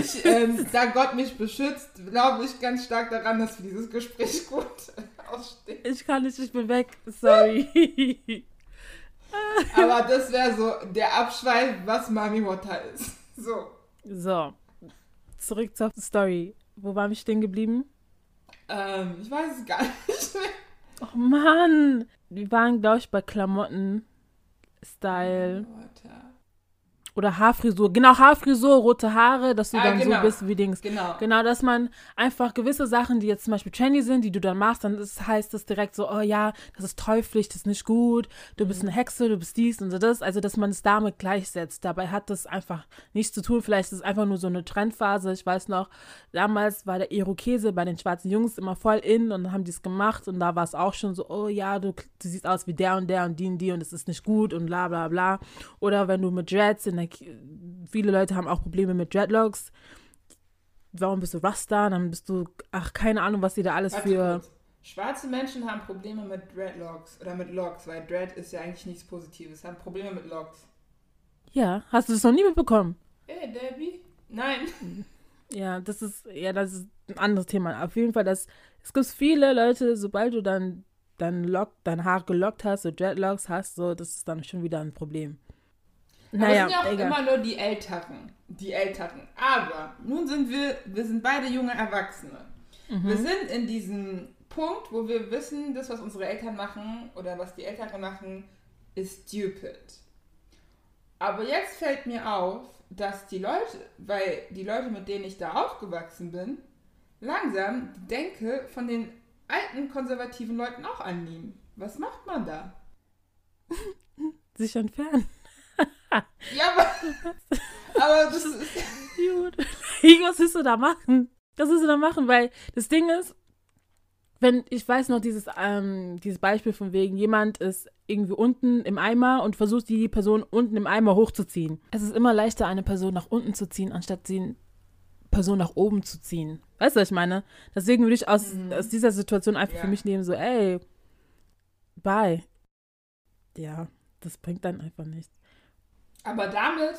Ich, ähm, da Gott mich beschützt, glaube ich ganz stark daran, dass wir dieses Gespräch gut *laughs* ausstehen. Ich kann nicht, ich bin weg. Sorry. *laughs* Aber das wäre so der Abschweif, was Mami Water ist. *laughs* So. So. Zurück zur Story. Wo waren wir stehen geblieben? Ähm, ich weiß es gar nicht mehr. Oh Mann. Wir waren, glaube ich, bei Klamotten. Style. Water. Oder Haarfrisur. Genau, Haarfrisur, rote Haare, dass du ah, dann genau. so bist wie Dings. Genau. Genau, dass man einfach gewisse Sachen, die jetzt zum Beispiel trendy sind, die du dann machst, dann ist, heißt das direkt so, oh ja, das ist teuflisch, das ist nicht gut, du bist mhm. eine Hexe, du bist dies und so das. Also, dass man es damit gleichsetzt. Dabei hat das einfach nichts zu tun. Vielleicht ist es einfach nur so eine Trendphase. Ich weiß noch, damals war der Irokese bei den schwarzen Jungs immer voll in und dann haben die es gemacht und da war es auch schon so, oh ja, du, du siehst aus wie der und der und die und die und es ist nicht gut und bla bla bla. Oder wenn du mit Dreads in der viele Leute haben auch Probleme mit Dreadlocks. Warum bist du Rasta? Dann bist du, ach, keine Ahnung, was sie da alles Warte für. Kurz. Schwarze Menschen haben Probleme mit Dreadlocks oder mit Locks, weil Dread ist ja eigentlich nichts Positives. Haben Probleme mit Locks. Ja, hast du das noch nie mitbekommen? Ey, Debbie? Nein. *laughs* Ja, das ist, ja, das ist ein anderes Thema. Auf jeden Fall, das, es gibt viele Leute, sobald du dann dein Lock, dein Haar gelockt hast, so Dreadlocks hast, so, das ist dann schon wieder ein Problem. Naja, es sind ja auch egal. immer nur die Älteren. Die Älteren. Aber nun sind wir, wir sind beide junge Erwachsene. Mhm. Wir sind in diesem Punkt, wo wir wissen, das, was unsere Eltern machen oder was die Älteren machen, ist stupid. Aber jetzt fällt mir auf, dass die Leute, weil die Leute, mit denen ich da aufgewachsen bin, langsam die Denke von den alten konservativen Leuten auch annehmen. Was macht man da? *laughs* Sich entfernen. Ja, aber, *laughs* aber das ist. Gut. Was willst du da machen? Was willst du da machen? Weil das Ding ist, wenn, ich weiß noch, dieses, ähm, dieses Beispiel von wegen, jemand ist irgendwie unten im Eimer und versucht die Person unten im Eimer hochzuziehen. Es ist immer leichter, eine Person nach unten zu ziehen, anstatt sie Person nach oben zu ziehen. Weißt du, was ich meine? Deswegen würde ich aus, mhm. aus dieser Situation einfach ja. für mich nehmen, so, ey, bye. Ja, das bringt dann einfach nichts. Aber damit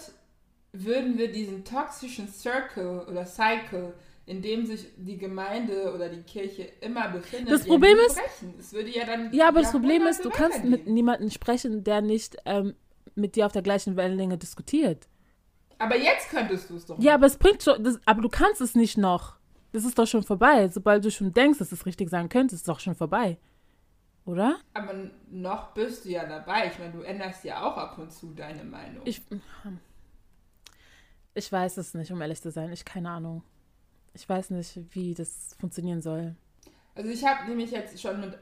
würden wir diesen toxischen Circle oder Cycle, in dem sich die Gemeinde oder die Kirche immer befindet, das Problem ist, brechen. Es würde ja dann ja, aber das Problem ist, du kannst mit niemandem sprechen, der nicht ähm, mit dir auf der gleichen Wellenlänge diskutiert. Aber jetzt könntest du es doch. Ja, aber es bringt schon, das, aber du kannst es nicht noch. Das ist doch schon vorbei. Sobald du schon denkst, dass es richtig sein könnte, ist es doch schon vorbei. Oder? Aber noch bist du ja dabei. Ich meine, du änderst ja auch ab und zu deine Meinung. Ich, ich weiß es nicht, um ehrlich zu sein. Ich keine Ahnung. Ich weiß nicht, wie das funktionieren soll. Also ich habe nämlich jetzt schon mit,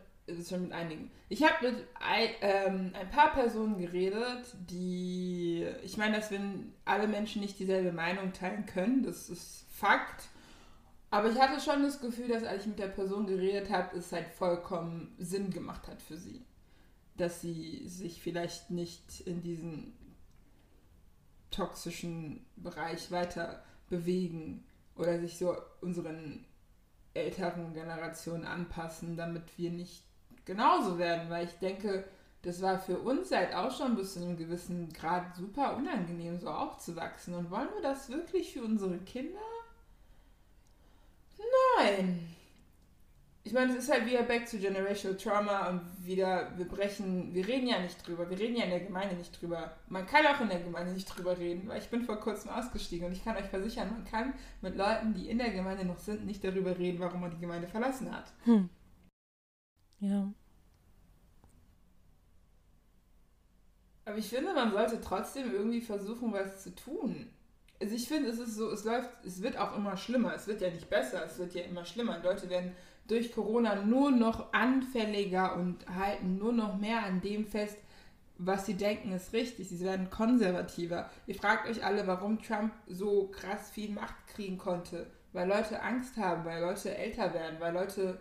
schon mit einigen. Ich habe mit ein, ähm, ein paar Personen geredet, die, ich meine, dass wenn alle Menschen nicht dieselbe Meinung teilen können, das ist Fakt. Aber ich hatte schon das Gefühl, dass als ich mit der Person geredet habe, es halt vollkommen Sinn gemacht hat für sie. Dass sie sich vielleicht nicht in diesen toxischen Bereich weiter bewegen oder sich so unseren älteren Generationen anpassen, damit wir nicht genauso werden. Weil ich denke, das war für uns halt auch schon bis zu einem gewissen Grad super unangenehm, so aufzuwachsen. Und wollen wir das wirklich für unsere Kinder? Nein. Ich meine, es ist halt wieder back to generational trauma und wieder, wir brechen, wir reden ja nicht drüber, wir reden ja in der Gemeinde nicht drüber. Man kann auch in der Gemeinde nicht drüber reden, weil ich bin vor kurzem ausgestiegen und ich kann euch versichern, man kann mit Leuten, die in der Gemeinde noch sind, nicht darüber reden, warum man die Gemeinde verlassen hat. Hm. Ja. Aber ich finde, man sollte trotzdem irgendwie versuchen, was zu tun also ich finde, es ist so, es läuft, es wird auch immer schlimmer. Es wird ja nicht besser, es wird ja immer schlimmer. Leute werden durch Corona nur noch anfälliger und halten nur noch mehr an dem fest, was sie denken ist richtig. Sie werden konservativer. Ihr fragt euch alle, warum Trump so krass viel Macht kriegen konnte. Weil Leute Angst haben, weil Leute älter werden, weil Leute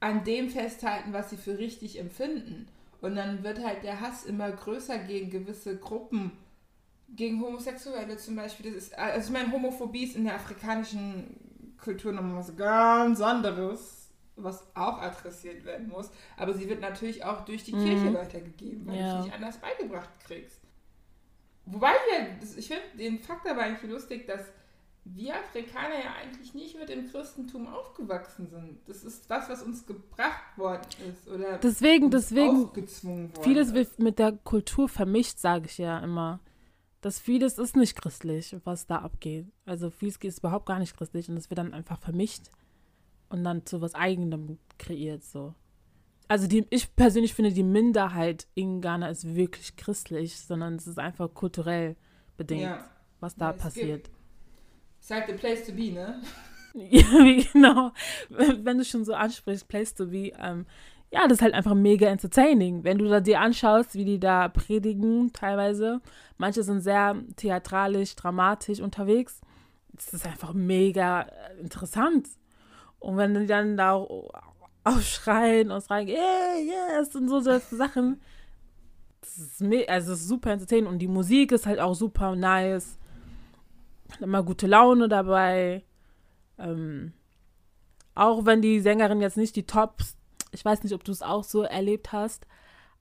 an dem festhalten, was sie für richtig empfinden. Und dann wird halt der Hass immer größer gegen gewisse Gruppen gegen Homosexuelle zum Beispiel. Das ist, also ich meine, Homophobie ist in der afrikanischen Kultur nochmal was ganz anderes, was auch adressiert werden muss. Aber sie wird natürlich auch durch die mhm. Kirche weitergegeben, weil ja. du es nicht anders beigebracht kriegst. Wobei wir, ich finde den Fakt aber eigentlich lustig, dass wir Afrikaner ja eigentlich nicht mit dem Christentum aufgewachsen sind. Das ist das, was uns gebracht worden ist. Oder deswegen, deswegen, vieles wird mit der Kultur vermischt, sage ich ja immer dass vieles ist nicht christlich, was da abgeht. Also vieles ist überhaupt gar nicht christlich und es wird dann einfach vermischt und dann zu was Eigenem kreiert so. Also die, ich persönlich finde, die Minderheit in Ghana ist wirklich christlich, sondern es ist einfach kulturell bedingt, ja. was da ja, passiert. Es ist halt the place to be, ne? *laughs* ja, genau. Wenn du schon so ansprichst, place to be, ähm, ja, das ist halt einfach mega entertaining. Wenn du da dir anschaust, wie die da predigen, teilweise, manche sind sehr theatralisch, dramatisch unterwegs. Das ist einfach mega äh, interessant. Und wenn die dann da aufschreien und sagen, yeah, yes, und so, so Sachen, das ist, also das ist super entertaining. Und die Musik ist halt auch super nice. Immer gute Laune dabei. Ähm, auch wenn die Sängerin jetzt nicht die Tops ich weiß nicht, ob du es auch so erlebt hast,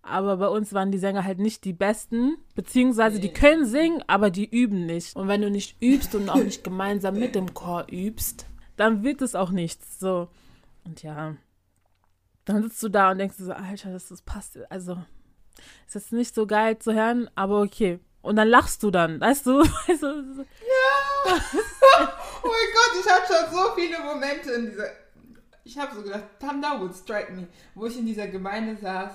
aber bei uns waren die Sänger halt nicht die besten, beziehungsweise die können singen, aber die üben nicht. Und wenn du nicht übst und auch nicht gemeinsam mit dem Chor übst, dann wird es auch nichts. So. Und ja, dann sitzt du da und denkst so, Alter, das, das passt. Also, ist jetzt nicht so geil zu hören, aber okay. Und dann lachst du dann, weißt du? *laughs* Weißt du so. Ja! *laughs* oh mein Gott, ich hatte schon so viele Momente in dieser ich habe so gedacht, Thunder would strike me, wo ich in dieser Gemeinde saß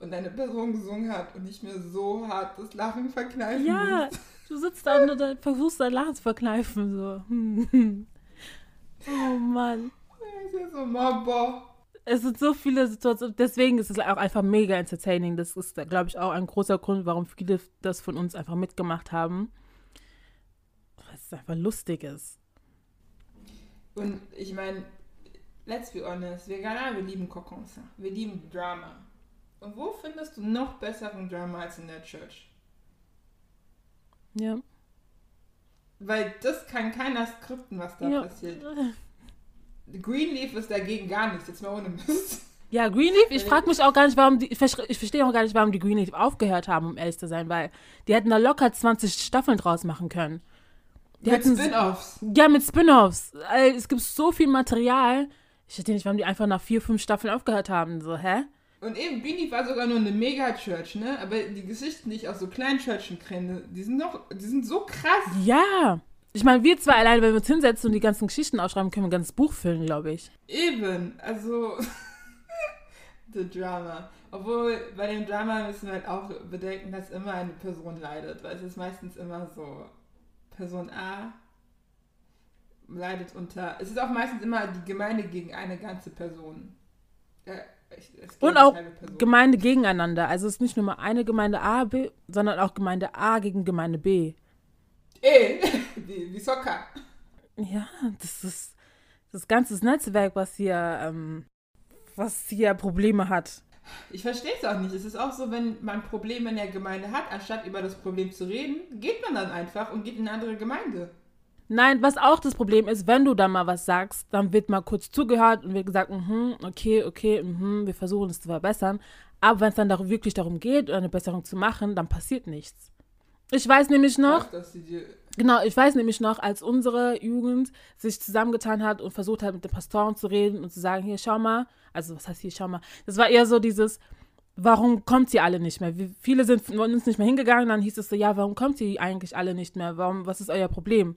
und eine Person gesungen hat und ich mir so hart das Lachen verkneifen Ja, muss. du sitzt da und versuchst dein Lachen zu verkneifen, so. *laughs* oh Mann. Ich ist so, Mama. Es sind so viele Situationen, deswegen ist es auch einfach mega entertaining. Das ist, glaube ich, auch ein großer Grund, warum viele das von uns einfach mitgemacht haben. Weil es einfach lustig ist. Und ich meine, let's be honest, wir Ghana, wir lieben Kokons. Wir lieben Drama. Und wo findest du noch besseren Drama als in der Church? Ja. Weil das kann keiner skripten, was da ja. passiert. Greenleaf ist dagegen gar nichts, jetzt mal ohne Mist. Ja, Greenleaf, ich frage mich auch gar nicht, warum die, ich verstehe auch gar nicht, warum die Greenleaf aufgehört haben, um ehrlich zu sein, weil die hätten da locker 20 Staffeln draus machen können. Die mit Spin-Offs. Ja, mit Spin-Offs. Es gibt so viel Material, ich hätte nicht, warum die einfach nach vier, fünf Staffeln aufgehört haben. So, hä? Und eben, Beanie war sogar nur eine Mega-Church, ne? Aber die Geschichten, die ich aus so kleinen Churchen kenne, die sind noch, die sind so krass. Ja. Ich meine, wir zwei alleine, wenn wir uns hinsetzen und die ganzen Geschichten aufschreiben, können wir ein ganzes Buch füllen, glaube ich. Eben, also. *laughs* The Drama. Obwohl, bei dem Drama müssen wir halt auch bedenken, dass immer eine Person leidet, weil es ist meistens immer so: Person A leidet unter. Es ist auch meistens immer die Gemeinde gegen eine ganze Person. Äh, und auch Gemeinde gegeneinander. Also es ist nicht nur mal eine Gemeinde A, B, sondern auch Gemeinde A gegen Gemeinde B. E, *laughs* wie, wie Soccer. Ja, das ist. das ganze Netzwerk, was hier, ähm, was hier Probleme hat. Ich verstehe es auch nicht. Es ist auch so, wenn man Probleme in der Gemeinde hat, anstatt über das Problem zu reden, geht man dann einfach und geht in eine andere Gemeinde. Nein, was auch das Problem ist, wenn du da mal was sagst, dann wird mal kurz zugehört und wird gesagt, mhm, okay, okay, mhm, wir versuchen es zu verbessern. Aber wenn es dann darum, wirklich darum geht, eine Besserung zu machen, dann passiert nichts. Ich weiß nämlich noch, genau, ich weiß nämlich noch, als unsere Jugend sich zusammengetan hat und versucht hat, mit den Pastoren zu reden und zu sagen, hier, schau mal, also was heißt hier, schau mal, das war eher so dieses, warum kommt sie alle nicht mehr? Wie, viele sind von uns nicht mehr hingegangen, dann hieß es so, ja, warum kommt sie eigentlich alle nicht mehr? Warum, was ist euer Problem?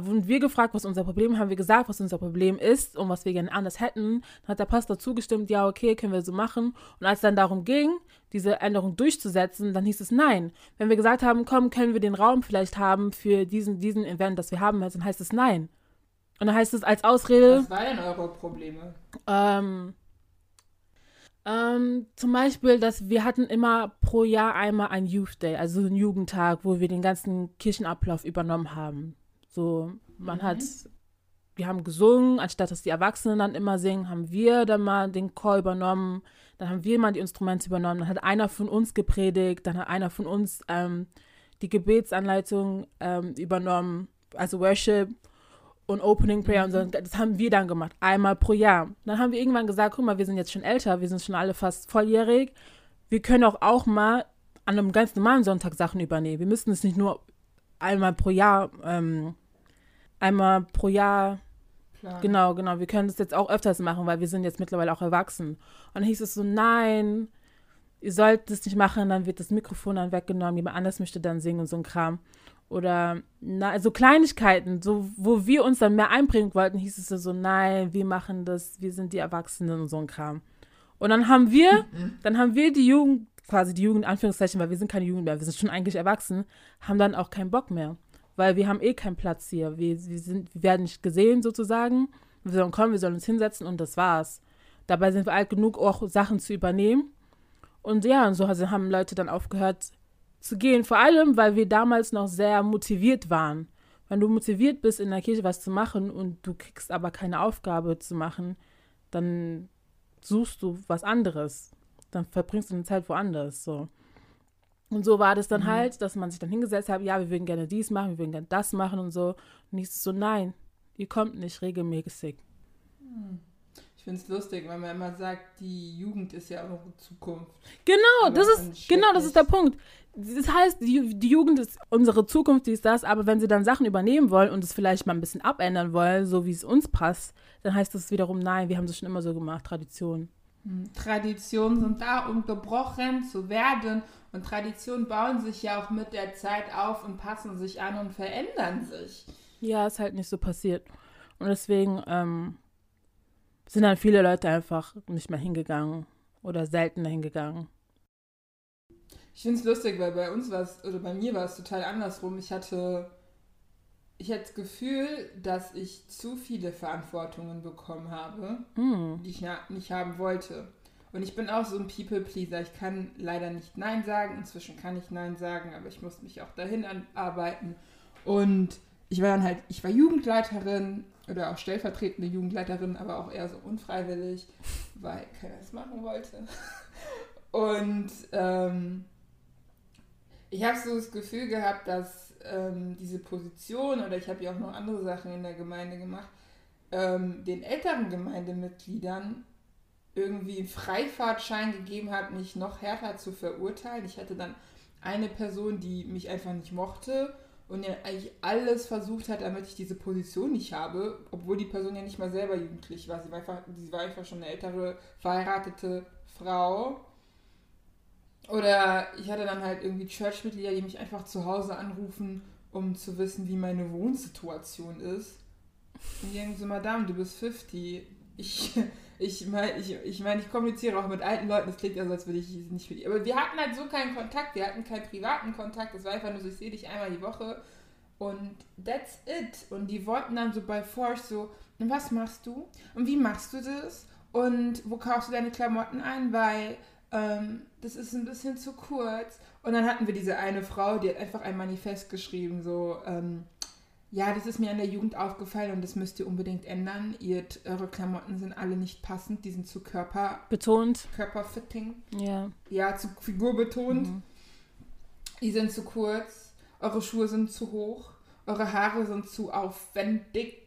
Wurden wir gefragt, was unser Problem ist, haben wir gesagt, was unser Problem ist und was wir gerne anders hätten. Dann hat der Pastor zugestimmt, ja, okay, können wir so machen. Und als es dann darum ging, diese Änderung durchzusetzen, dann hieß es nein. Wenn wir gesagt haben, komm, können wir den Raum vielleicht haben für diesen, diesen Event, das wir haben, dann heißt es nein. Und dann heißt es als Ausrede. Was waren denn eure Probleme? Ähm, ähm, zum Beispiel, dass wir hatten immer pro Jahr einmal ein Youth Day, also einen Jugendtag, wo wir den ganzen Kirchenablauf übernommen haben. So, man mhm. hat, wir haben gesungen, anstatt dass die Erwachsenen dann immer singen, haben wir dann mal den Chor übernommen, dann haben wir mal die Instrumente übernommen, dann hat einer von uns gepredigt, dann hat einer von uns ähm, die Gebetsanleitung ähm, übernommen, also Worship und Opening Prayer und so. Mhm. Das haben wir dann gemacht, einmal pro Jahr. Dann haben wir irgendwann gesagt, guck mal, wir sind jetzt schon älter, wir sind schon alle fast volljährig. Wir können auch, auch mal an einem ganz normalen Sonntag Sachen übernehmen. Wir müssen es nicht nur einmal pro Jahr ähm, einmal pro Jahr. Plan. Genau, genau. Wir können das jetzt auch öfters machen, weil wir sind jetzt mittlerweile auch erwachsen. Und dann hieß es so, nein, ihr sollt das nicht machen, dann wird das Mikrofon dann weggenommen, jemand anders möchte dann singen und so ein Kram. Oder na, also Kleinigkeiten, so wo wir uns dann mehr einbringen wollten, hieß es so, nein, wir machen das, wir sind die Erwachsenen und so ein Kram. Und dann haben wir, *laughs* dann haben wir die Jugend, quasi die Jugend, Anführungszeichen, weil wir sind keine Jugend mehr, wir sind schon eigentlich erwachsen, haben dann auch keinen Bock mehr weil wir haben eh keinen Platz hier. Wir, wir, sind, wir werden nicht gesehen sozusagen. Wir sollen kommen, wir sollen uns hinsetzen und das war's. Dabei sind wir alt genug, auch Sachen zu übernehmen. Und ja, und so haben Leute dann aufgehört zu gehen. Vor allem, weil wir damals noch sehr motiviert waren. Wenn du motiviert bist, in der Kirche was zu machen und du kriegst aber keine Aufgabe zu machen, dann suchst du was anderes. Dann verbringst du eine Zeit woanders. So. Und so war das dann mhm. halt, dass man sich dann hingesetzt hat, ja, wir würden gerne dies machen, wir würden gerne das machen und so. Und ich so, nein, ihr kommt nicht regelmäßig. Hm. Ich finde es lustig, weil man immer sagt, die Jugend ist ja eure Zukunft. Genau, das ist, genau, das ist der Punkt. Das heißt, die, die Jugend ist unsere Zukunft, die ist das, aber wenn sie dann Sachen übernehmen wollen und es vielleicht mal ein bisschen abändern wollen, so wie es uns passt, dann heißt das wiederum, nein, wir haben es schon immer so gemacht, Tradition. Hm, Traditionen sind da, um gebrochen zu werden und Traditionen bauen sich ja auch mit der Zeit auf und passen sich an und verändern sich. Ja, ist halt nicht so passiert. Und deswegen ähm, sind dann viele Leute einfach nicht mehr hingegangen oder seltener hingegangen. Ich finde es lustig, weil bei uns war es, oder bei mir war es total andersrum. Ich hatte, ich hatte das Gefühl, dass ich zu viele Verantwortungen bekommen habe, mm. die ich nicht haben wollte. Und ich bin auch so ein People-Pleaser. Ich kann leider nicht Nein sagen. Inzwischen kann ich Nein sagen, aber ich muss mich auch dahin arbeiten. Und ich war dann halt, ich war Jugendleiterin oder auch stellvertretende Jugendleiterin, aber auch eher so unfreiwillig, *laughs* weil keiner es machen wollte. *laughs* Und ähm, ich habe so das Gefühl gehabt, dass ähm, diese Position, oder ich habe ja auch noch andere Sachen in der Gemeinde gemacht, ähm, den älteren Gemeindemitgliedern irgendwie einen Freifahrtschein gegeben hat, mich noch härter zu verurteilen. Ich hatte dann eine Person, die mich einfach nicht mochte und ja eigentlich alles versucht hat, damit ich diese Position nicht habe, obwohl die Person ja nicht mal selber jugendlich war. Sie war einfach, sie war einfach schon eine ältere, verheiratete Frau. Oder ich hatte dann halt irgendwie Church-Mitglieder, die mich einfach zu Hause anrufen, um zu wissen, wie meine Wohnsituation ist. Und die sagen so, Madame, du bist 50. Ich, ich meine, ich, ich, mein, ich kommuniziere auch mit alten Leuten, das klingt ja so, als würde ich nicht für die. Aber wir hatten halt so keinen Kontakt, wir hatten keinen privaten Kontakt, das war einfach nur so, ich sehe dich einmal die Woche und that's it. Und die wollten dann so bei Force so, was machst du? Und wie machst du das? Und wo kaufst du deine Klamotten ein? Weil ähm, das ist ein bisschen zu kurz. Und dann hatten wir diese eine Frau, die hat einfach ein Manifest geschrieben, so, ähm, ja, das ist mir in der Jugend aufgefallen und das müsst ihr unbedingt ändern. Ihr, eure Klamotten sind alle nicht passend, die sind zu Körper... Betont. Körperfitting. Ja. Ja, zu figurbetont. Mhm. Die sind zu kurz, eure Schuhe sind zu hoch, eure Haare sind zu aufwendig.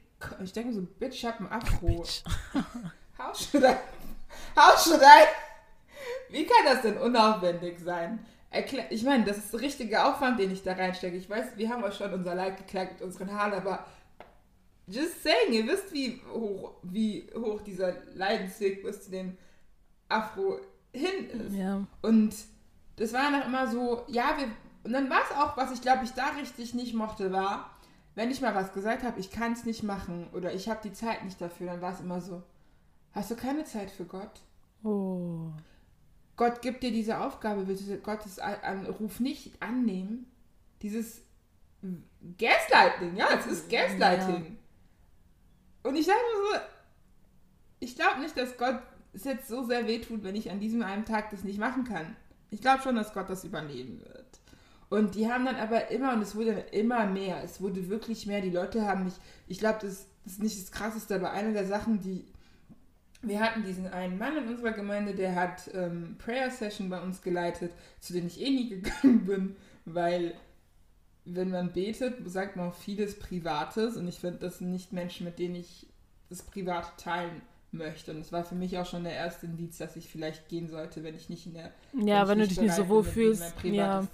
Ich denke so, bitch, ich hab ein Afro. How should I? How should I? Wie kann das denn unaufwendig sein? Erklär, ich meine, das ist der richtige Aufwand, den ich da reinstecke. Ich weiß, wir haben euch schon unser Leid geklagt mit unseren Haaren, aber just saying, ihr wisst, wie hoch, wie hoch dieser Leidensweg bis zu dem Afro hin ist. Ja. Und das war dann immer so, ja, wir. Und dann war es auch, was ich glaube ich da richtig nicht mochte, war, wenn ich mal was gesagt habe, ich kann es nicht machen oder ich habe die Zeit nicht dafür, dann war es immer so, hast du keine Zeit für Gott? Oh. Gott gibt dir diese Aufgabe, bitte Gottes Anruf nicht annehmen. Dieses Gaslighting, ja, es ist Gaslighting. Und ich sage mir so, ich glaube nicht, dass Gott es jetzt so sehr wehtut, wenn ich an diesem einen Tag das nicht machen kann. Ich glaube schon, dass Gott das übernehmen wird. Und die haben dann aber immer, und es wurde immer mehr, es wurde wirklich mehr. Die Leute haben mich, ich glaube, das, das ist nicht das Krasseste, aber eine der Sachen, die wir hatten diesen einen Mann in unserer Gemeinde, der hat ähm, Prayer Session bei uns geleitet, zu denen ich eh nie *laughs* gegangen bin, weil wenn man betet, sagt man auch vieles Privates und ich finde, das sind nicht Menschen, mit denen ich das Private teilen möchte. Und es war für mich auch schon der erste Indiz, dass ich vielleicht gehen sollte, wenn ich nicht in der. Ja, wenn, wenn du dich nicht so wohl fühlst. Ja.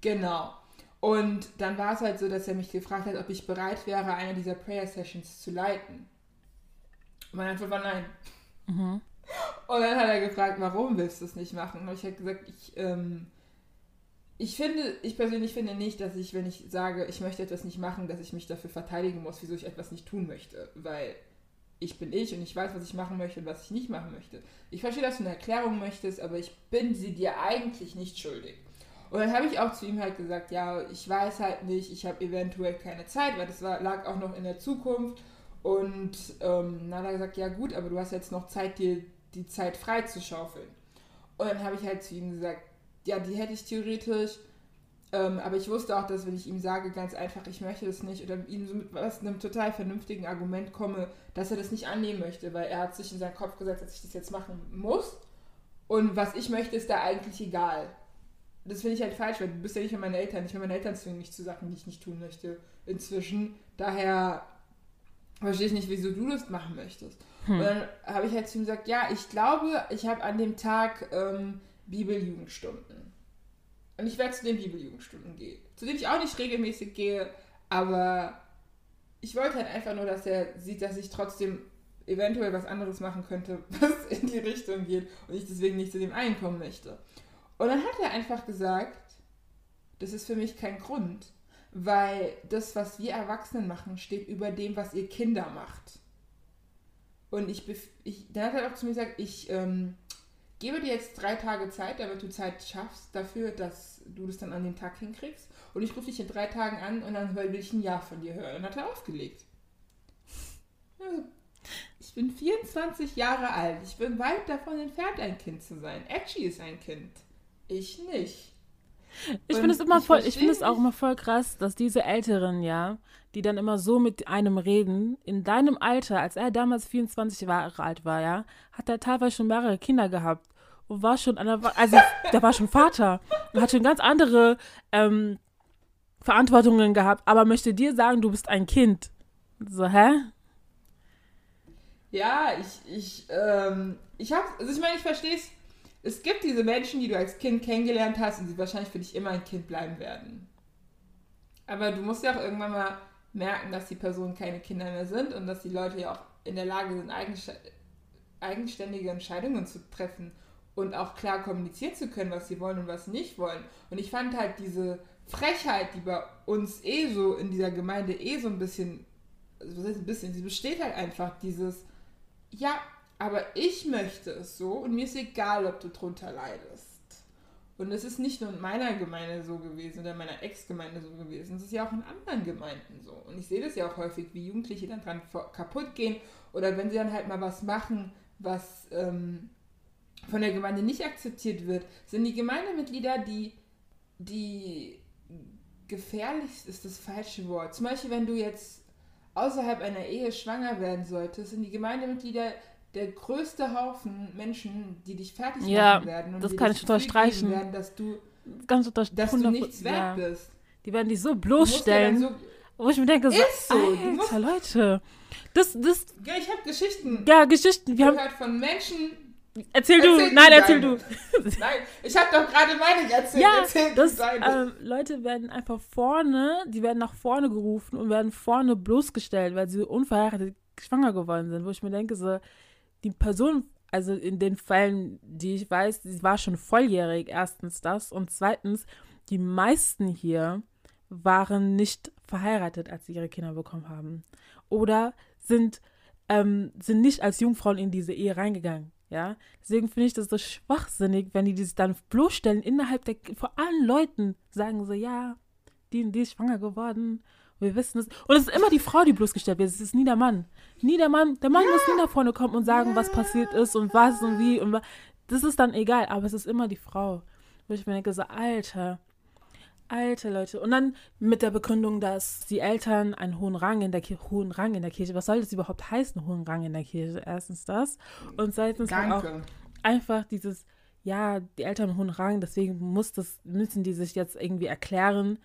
Genau. Und dann war es halt so, dass er mich gefragt hat, ob ich bereit wäre, eine dieser Prayer Sessions zu leiten. Meine Antwort war nein. Mhm. Und dann hat er gefragt, warum willst du es nicht machen? Und ich habe gesagt, ich, ähm, ich finde, ich persönlich finde nicht, dass ich, wenn ich sage, ich möchte etwas nicht machen, dass ich mich dafür verteidigen muss, wieso ich etwas nicht tun möchte. Weil ich bin ich und ich weiß, was ich machen möchte und was ich nicht machen möchte. Ich verstehe, dass du eine Erklärung möchtest, aber ich bin sie dir eigentlich nicht schuldig. Und dann habe ich auch zu ihm halt gesagt, ja, ich weiß halt nicht, ich habe eventuell keine Zeit, weil das war, lag auch noch in der Zukunft und ähm, dann hat er gesagt, ja gut, aber du hast jetzt noch Zeit, dir die Zeit frei zu schaufeln. Und dann habe ich halt zu ihm gesagt, ja, die hätte ich theoretisch, ähm, aber ich wusste auch, dass wenn ich ihm sage, ganz einfach, ich möchte das nicht, oder ihm so mit was, einem total vernünftigen Argument komme, dass er das nicht annehmen möchte, weil er hat sich in seinen Kopf gesetzt, dass ich das jetzt machen muss. Und was ich möchte, ist da eigentlich egal. Das finde ich halt falsch, weil du bist ja nicht mit meinen Eltern. Ich will meine Eltern zwingen mich zu Sachen, die ich nicht tun möchte, inzwischen. Daher verstehe ich nicht, wieso du das machen möchtest. Hm. Und dann habe ich halt zu ihm gesagt, ja, ich glaube, ich habe an dem Tag ähm, Bibeljugendstunden. Und ich werde zu den Bibeljugendstunden gehen. Zu denen ich auch nicht regelmäßig gehe, aber ich wollte halt einfach nur, dass er sieht, dass ich trotzdem eventuell was anderes machen könnte, *laughs* was in die Richtung geht und ich deswegen nicht zu dem einkommen möchte. Und dann hat er einfach gesagt, das ist für mich kein Grund, weil das, was wir Erwachsenen machen, steht über dem, was ihr Kinder macht. Und ich, ich dann hat er auch zu mir gesagt, ich ähm, gebe dir jetzt drei Tage Zeit, damit du Zeit schaffst dafür, dass du das dann an dem Tag hinkriegst. Und ich rufe dich in drei Tagen an und dann will ich ein Ja von dir hören. Und dann hat er aufgelegt. *laughs* Ich bin 24 Jahre alt. Ich bin weit davon entfernt, ein Kind zu sein. Edgy ist ein Kind. Ich nicht. Ich finde es immer voll, ich finde es auch immer voll krass, dass diese Älteren, ja, die dann immer so mit einem reden, in deinem Alter, als er damals 24 Jahre alt war, ja, hat er teilweise schon mehrere Kinder gehabt und war schon an der, also der war schon Vater und hat schon ganz andere ähm, Verantwortungen gehabt, aber möchte dir sagen, du bist ein Kind. So, hä? Ja, ich, ich, ähm, ich hab, also ich meine, ich verstehe es es gibt diese Menschen, die du als Kind kennengelernt hast und die wahrscheinlich für dich immer ein Kind bleiben werden. Aber du musst ja auch irgendwann mal merken, dass die Personen keine Kinder mehr sind und dass die Leute ja auch in der Lage sind, eigenständige Entscheidungen zu treffen und auch klar kommunizieren zu können, was sie wollen und was sie nicht wollen. Und ich fand halt diese Frechheit, die bei uns eh so in dieser Gemeinde eh so ein bisschen, also was heißt ein bisschen, sie besteht halt einfach dieses, ja, aber ich möchte es so und mir ist egal, ob du drunter leidest. Und es ist nicht nur in meiner Gemeinde so gewesen oder in meiner Ex-Gemeinde so gewesen, es ist ja auch in anderen Gemeinden so. Und ich sehe das ja auch häufig, wie Jugendliche dann dran kaputt gehen oder wenn sie dann halt mal was machen, was ähm, von der Gemeinde nicht akzeptiert wird, sind die Gemeindemitglieder, die, die gefährlich ist das falsche Wort. Zum Beispiel, wenn du jetzt außerhalb einer Ehe schwanger werden solltest, sind die Gemeindemitglieder der größte Haufen Menschen, die dich fertig machen Ja, werden und das kann ich unterstreichen. Werden, dass du, Ganz unter dass du 100 nichts wert ja. bist. Die werden dich so bloßstellen, so, wo ich mir denke, so, Ist so, du musst- Alter, Leute. Das, das, ja, ich habe Geschichten ja, Geschichten, wir haben, gehört von Menschen. erzähl du, Erzähl nein, du erzähl deine. du. Nein, ich habe doch gerade meine erzählt. Ja, erzähl das, ähm, Leute werden einfach vorne, die werden nach vorne gerufen und werden vorne bloßgestellt, weil sie unverheiratet schwanger geworden sind, wo ich mir denke, so, die Person, also in den Fällen, die ich weiß, sie war schon volljährig, erstens das und zweitens, die meisten hier waren nicht verheiratet, als sie ihre Kinder bekommen haben oder sind, ähm, sind nicht als Jungfrauen in diese Ehe reingegangen. Ja, deswegen finde ich das so schwachsinnig, wenn die sich dann bloßstellen innerhalb der, vor allen Leuten, sagen so, ja, die die ist schwanger geworden, wir wissen es. Und es ist immer die Frau, die bloßgestellt wird, es ist nie der Mann. Nie der Mann, der Mann muss nie nach vorne kommen und sagen, was passiert ist und was und wie und was. Das ist dann egal, aber es ist immer die Frau. Wo ich mir denke, so, Alter, Alte Leute. Und dann mit der Begründung, dass die Eltern einen hohen Rang in der Kirche, hohen Rang in der Kirche, was soll das überhaupt heißen, hohen Rang in der Kirche? Erstens das. Und zweitens halt auch einfach dieses, ja, die Eltern einen hohen Rang, deswegen muss das, müssen die sich jetzt irgendwie erklären.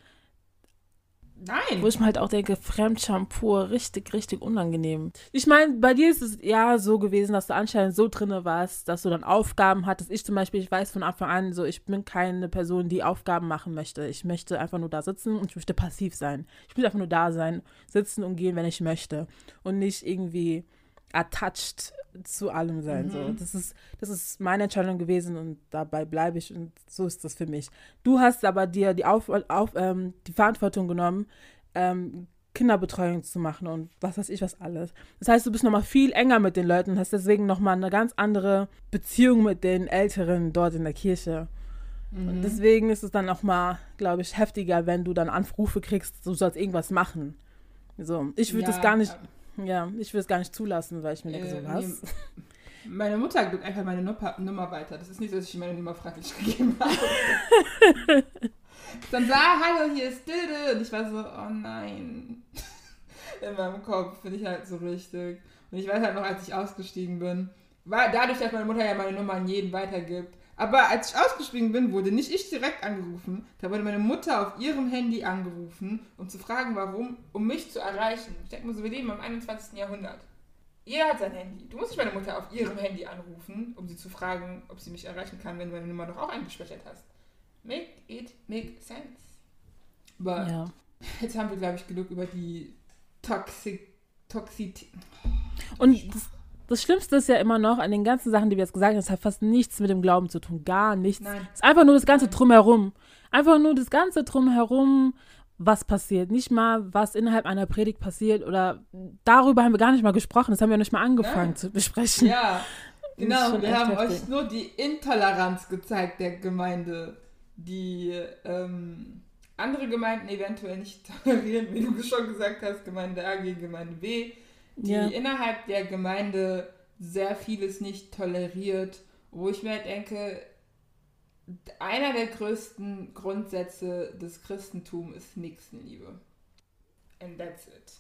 Nein. Wo ich mir halt auch denke, Fremdscham pur, richtig, richtig unangenehm. Ich meine, bei dir ist es ja so gewesen, dass du anscheinend so drinne warst, dass du dann Aufgaben hattest. Ich zum Beispiel, ich weiß von Anfang an, so, ich bin keine Person, die Aufgaben machen möchte. Ich möchte einfach nur da sitzen und ich möchte passiv sein. Ich möchte einfach nur da sein, sitzen und gehen, wenn ich möchte. Und nicht irgendwie attached zu allem sein. So. Mhm. Das, ist, das ist meine Entscheidung gewesen und dabei bleibe ich und so ist das für mich. Du hast aber dir die, auf, auf, ähm, die Verantwortung genommen, ähm, Kinderbetreuung zu machen und was weiß ich was alles. Das heißt, du bist nochmal viel enger mit den Leuten und hast deswegen nochmal eine ganz andere Beziehung mit den Älteren dort in der Kirche. Und Mhm. deswegen ist es dann nochmal, glaube ich, heftiger, wenn du dann Anrufe kriegst, du sollst irgendwas machen. So, ich würde Ja, das gar nicht, äh, ja, ich würde es gar nicht zulassen, weil ich mir denke, Äh, so was? nee. Meine Mutter gibt einfach meine Nummer, weiter. Das ist nicht so, dass ich meine Nummer freiwillig *laughs* gegeben habe. *laughs* Dann sah, hallo, hier ist Dilde. Und ich war so, oh nein. *laughs* In meinem Kopf bin ich halt so richtig. Und ich weiß halt noch, als ich ausgestiegen bin, war dadurch, dass meine Mutter ja meine Nummer an jeden weitergibt. Aber als ich ausgestiegen bin, wurde nicht ich direkt angerufen. Da wurde meine Mutter auf ihrem Handy angerufen, um zu fragen, warum, um mich zu erreichen. Ich denke mir so, wir leben im 21. Jahrhundert. Jeder hat sein Handy. Du musst nicht meine Mutter auf ihrem Handy anrufen, um sie zu fragen, ob sie mich erreichen kann, wenn du meine Nummer doch auch eingespeichert hast. Make it make sense. Aber Ja. jetzt haben wir, glaube ich, genug über die Toxic Toxität. Und das, das Schlimmste ist ja immer noch, an den ganzen Sachen, die wir jetzt gesagt haben, das hat fast nichts mit dem Glauben zu tun. Gar nichts. Nein. Es ist einfach nur das ganze Nein. Drumherum. Einfach nur das ganze Drumherum, was passiert. Nicht mal, was innerhalb einer Predigt passiert oder darüber haben wir gar nicht mal gesprochen. Das haben wir nicht mal angefangen Nein. zu besprechen. Ja, genau. Wir haben heftig. euch nur die Intoleranz gezeigt der Gemeinde, die ähm, andere Gemeinden eventuell nicht tolerieren, wie du schon gesagt hast, Gemeinde A gegen Gemeinde B, die Ja. innerhalb der Gemeinde sehr vieles nicht toleriert, wo ich mir halt denke, einer der größten Grundsätze des Christentums ist Nächstenliebe. And that's it.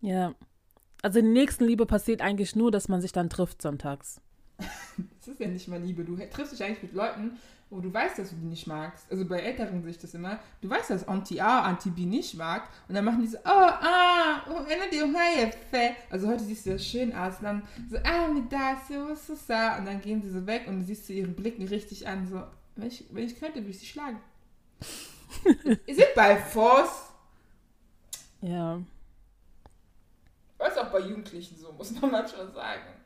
Ja. Also die Nächstenliebe passiert eigentlich nur, dass man sich dann trifft sonntags. *laughs* Das ist ja nicht mal Liebe. Du triffst dich eigentlich mit Leuten, wo du weißt, dass du die nicht magst. Also bei Älteren sehe ich das immer. Du weißt, dass Anti-A, Anti-B nicht mag. Und dann machen die so, oh, ah, oh, die Fe. Also heute siehst du das schön aus. Und dann so, ah, mit das, so, was ist das? Und dann gehen sie so weg und du siehst du ihren Blicken richtig an, so, wenn ich, wenn ich könnte, würde ich sie schlagen. *laughs* Ihr seid bei Force. Ja. Was auch bei Jugendlichen so, muss man manchmal sagen.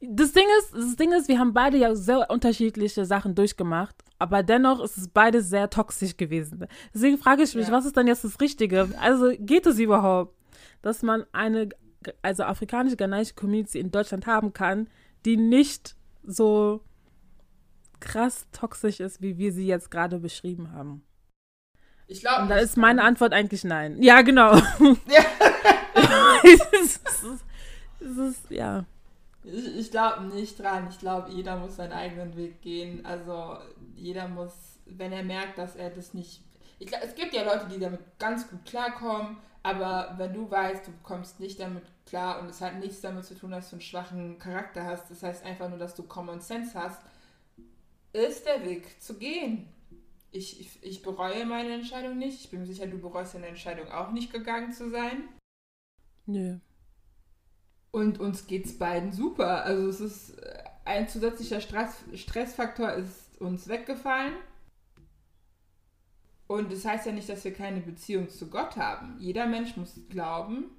Das Ding ist, das Ding ist, wir haben beide ja sehr unterschiedliche Sachen durchgemacht, aber dennoch ist es beide sehr toxisch gewesen. Deswegen frage ich mich, Ja. was ist dann jetzt das Richtige? Also geht es überhaupt, dass man eine, also afrikanische ghanaische Community in Deutschland haben kann, die nicht so krass toxisch ist, wie wir sie jetzt gerade beschrieben haben? Ich glaube, da ist meine Antwort eigentlich nein. Ja, genau. Ja. *laughs* es ist, es ist, ja. Ich, ich glaube nicht dran. Ich glaube, jeder muss seinen eigenen Weg gehen. Also jeder muss, wenn er merkt, dass er das nicht. Ich glaub, es gibt ja Leute, die damit ganz gut klarkommen, aber wenn du weißt, du kommst nicht damit klar und es hat nichts damit zu tun, dass du einen schwachen Charakter hast, das heißt einfach nur, dass du Common Sense hast, ist der Weg zu gehen. Ich, ich, ich bereue meine Entscheidung nicht. Ich bin mir sicher, du bereust deine Entscheidung auch nicht gegangen zu sein. Nö. Und uns geht's beiden super. Also es ist äh, ein zusätzlicher Stress, Stressfaktor ist uns weggefallen. Und das heißt ja nicht, dass wir keine Beziehung zu Gott haben. Jeder Mensch muss glauben.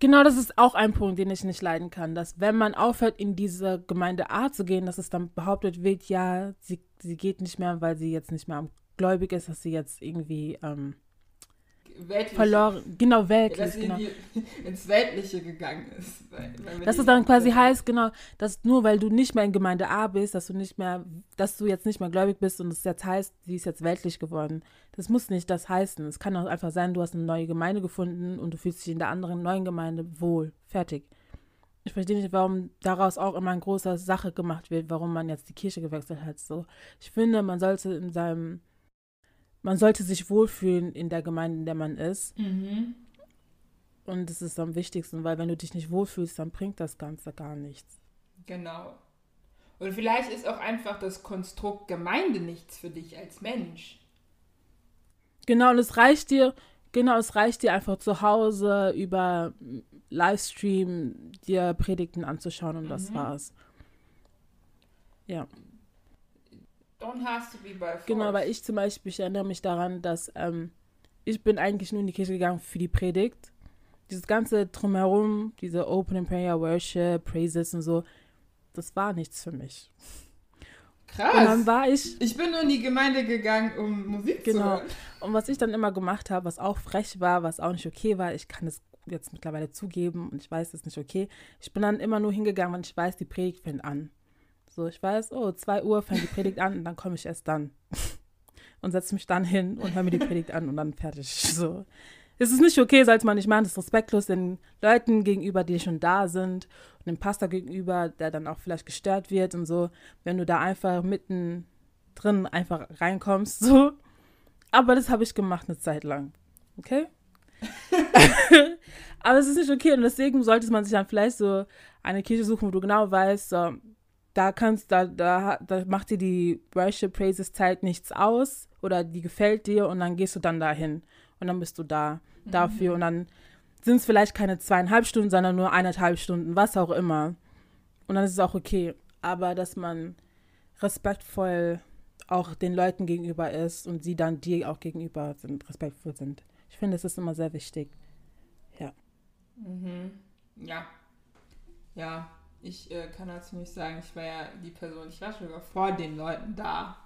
Genau, das ist auch ein Punkt, den ich nicht leiden kann, dass wenn man aufhört, in diese Gemeinde A zu gehen, dass es dann behauptet wird, ja, sie, sie geht nicht mehr, weil sie jetzt nicht mehr gläubig ist, dass sie jetzt irgendwie ähm, Weltlich. verloren, genau, Ja, weltlich, dass sie genau. die, ins Weltliche gegangen ist. Weil, weil wir Dass es dann quasi heißt, genau, dass nur weil du nicht mehr in Gemeinde A bist, dass du nicht mehr, dass du jetzt nicht mehr gläubig bist und es jetzt heißt, sie ist jetzt weltlich geworden. Das muss nicht das heißen. Es kann auch einfach sein, du hast eine neue Gemeinde gefunden und du fühlst dich in der anderen neuen Gemeinde wohl. Fertig. Ich verstehe nicht, warum daraus auch immer eine große Sache gemacht wird, warum man jetzt die Kirche gewechselt hat. So, ich finde, man sollte in seinem, man sollte sich wohlfühlen in der Gemeinde, in der man ist. Mhm. Und das ist am wichtigsten, weil wenn du dich nicht wohlfühlst, dann bringt das Ganze gar nichts. Genau. Und vielleicht ist auch einfach das Konstrukt Gemeinde nichts für dich als Mensch. Genau, und es reicht dir, genau, es reicht dir einfach zu Hause über Livestream dir Predigten anzuschauen und das Mhm. war's. Ja, Don't have to be by force. genau, weil ich zum Beispiel, ich erinnere mich daran, dass ähm, ich bin eigentlich nur in die Kirche gegangen für die Predigt. Dieses ganze Drumherum, diese Opening Prayer, Worship, Praises und so, das war nichts für mich. Und dann Krass. war ich Ich bin nur in die Gemeinde gegangen, um Musik zu Genau. hören. Und was ich dann immer gemacht habe, was auch frech war, was auch nicht okay war, ich kann es jetzt mittlerweile zugeben und ich weiß, es ist nicht okay. Ich bin dann immer nur hingegangen, wenn ich weiß, die Predigt fängt an. So, ich weiß, oh, 2 Uhr fängt die Predigt an und dann komme ich erst dann. *laughs* Und setze mich dann hin und höre mir die Predigt an und dann fertig. *laughs* So. Es ist nicht okay, sollte man nicht machen. Das ist respektlos den Leuten gegenüber, die schon da sind und dem Pastor gegenüber, der dann auch vielleicht gestört wird und so. Wenn du da einfach mitten drin einfach reinkommst, so. Aber das habe ich gemacht eine Zeit lang. Okay? *laughs* Aber es ist nicht okay und deswegen sollte man sich dann vielleicht so eine Kirche suchen, wo du genau weißt, so, da kannst, da, da, da macht dir die Worship Praises Zeit nichts aus oder die gefällt dir und dann gehst du dann dahin und dann bist du da dafür und dann sind es vielleicht keine zweieinhalb Stunden, sondern nur eineinhalb Stunden, was auch immer. Und dann ist es auch okay. Aber dass man respektvoll auch den Leuten gegenüber ist und sie dann dir auch gegenüber sind, respektvoll sind. Ich finde, das ist immer sehr wichtig. Mhm. Ja. Ja. Ich äh, kann dazu nicht sagen, ich war ja die Person, ich war schon vor den Leuten da.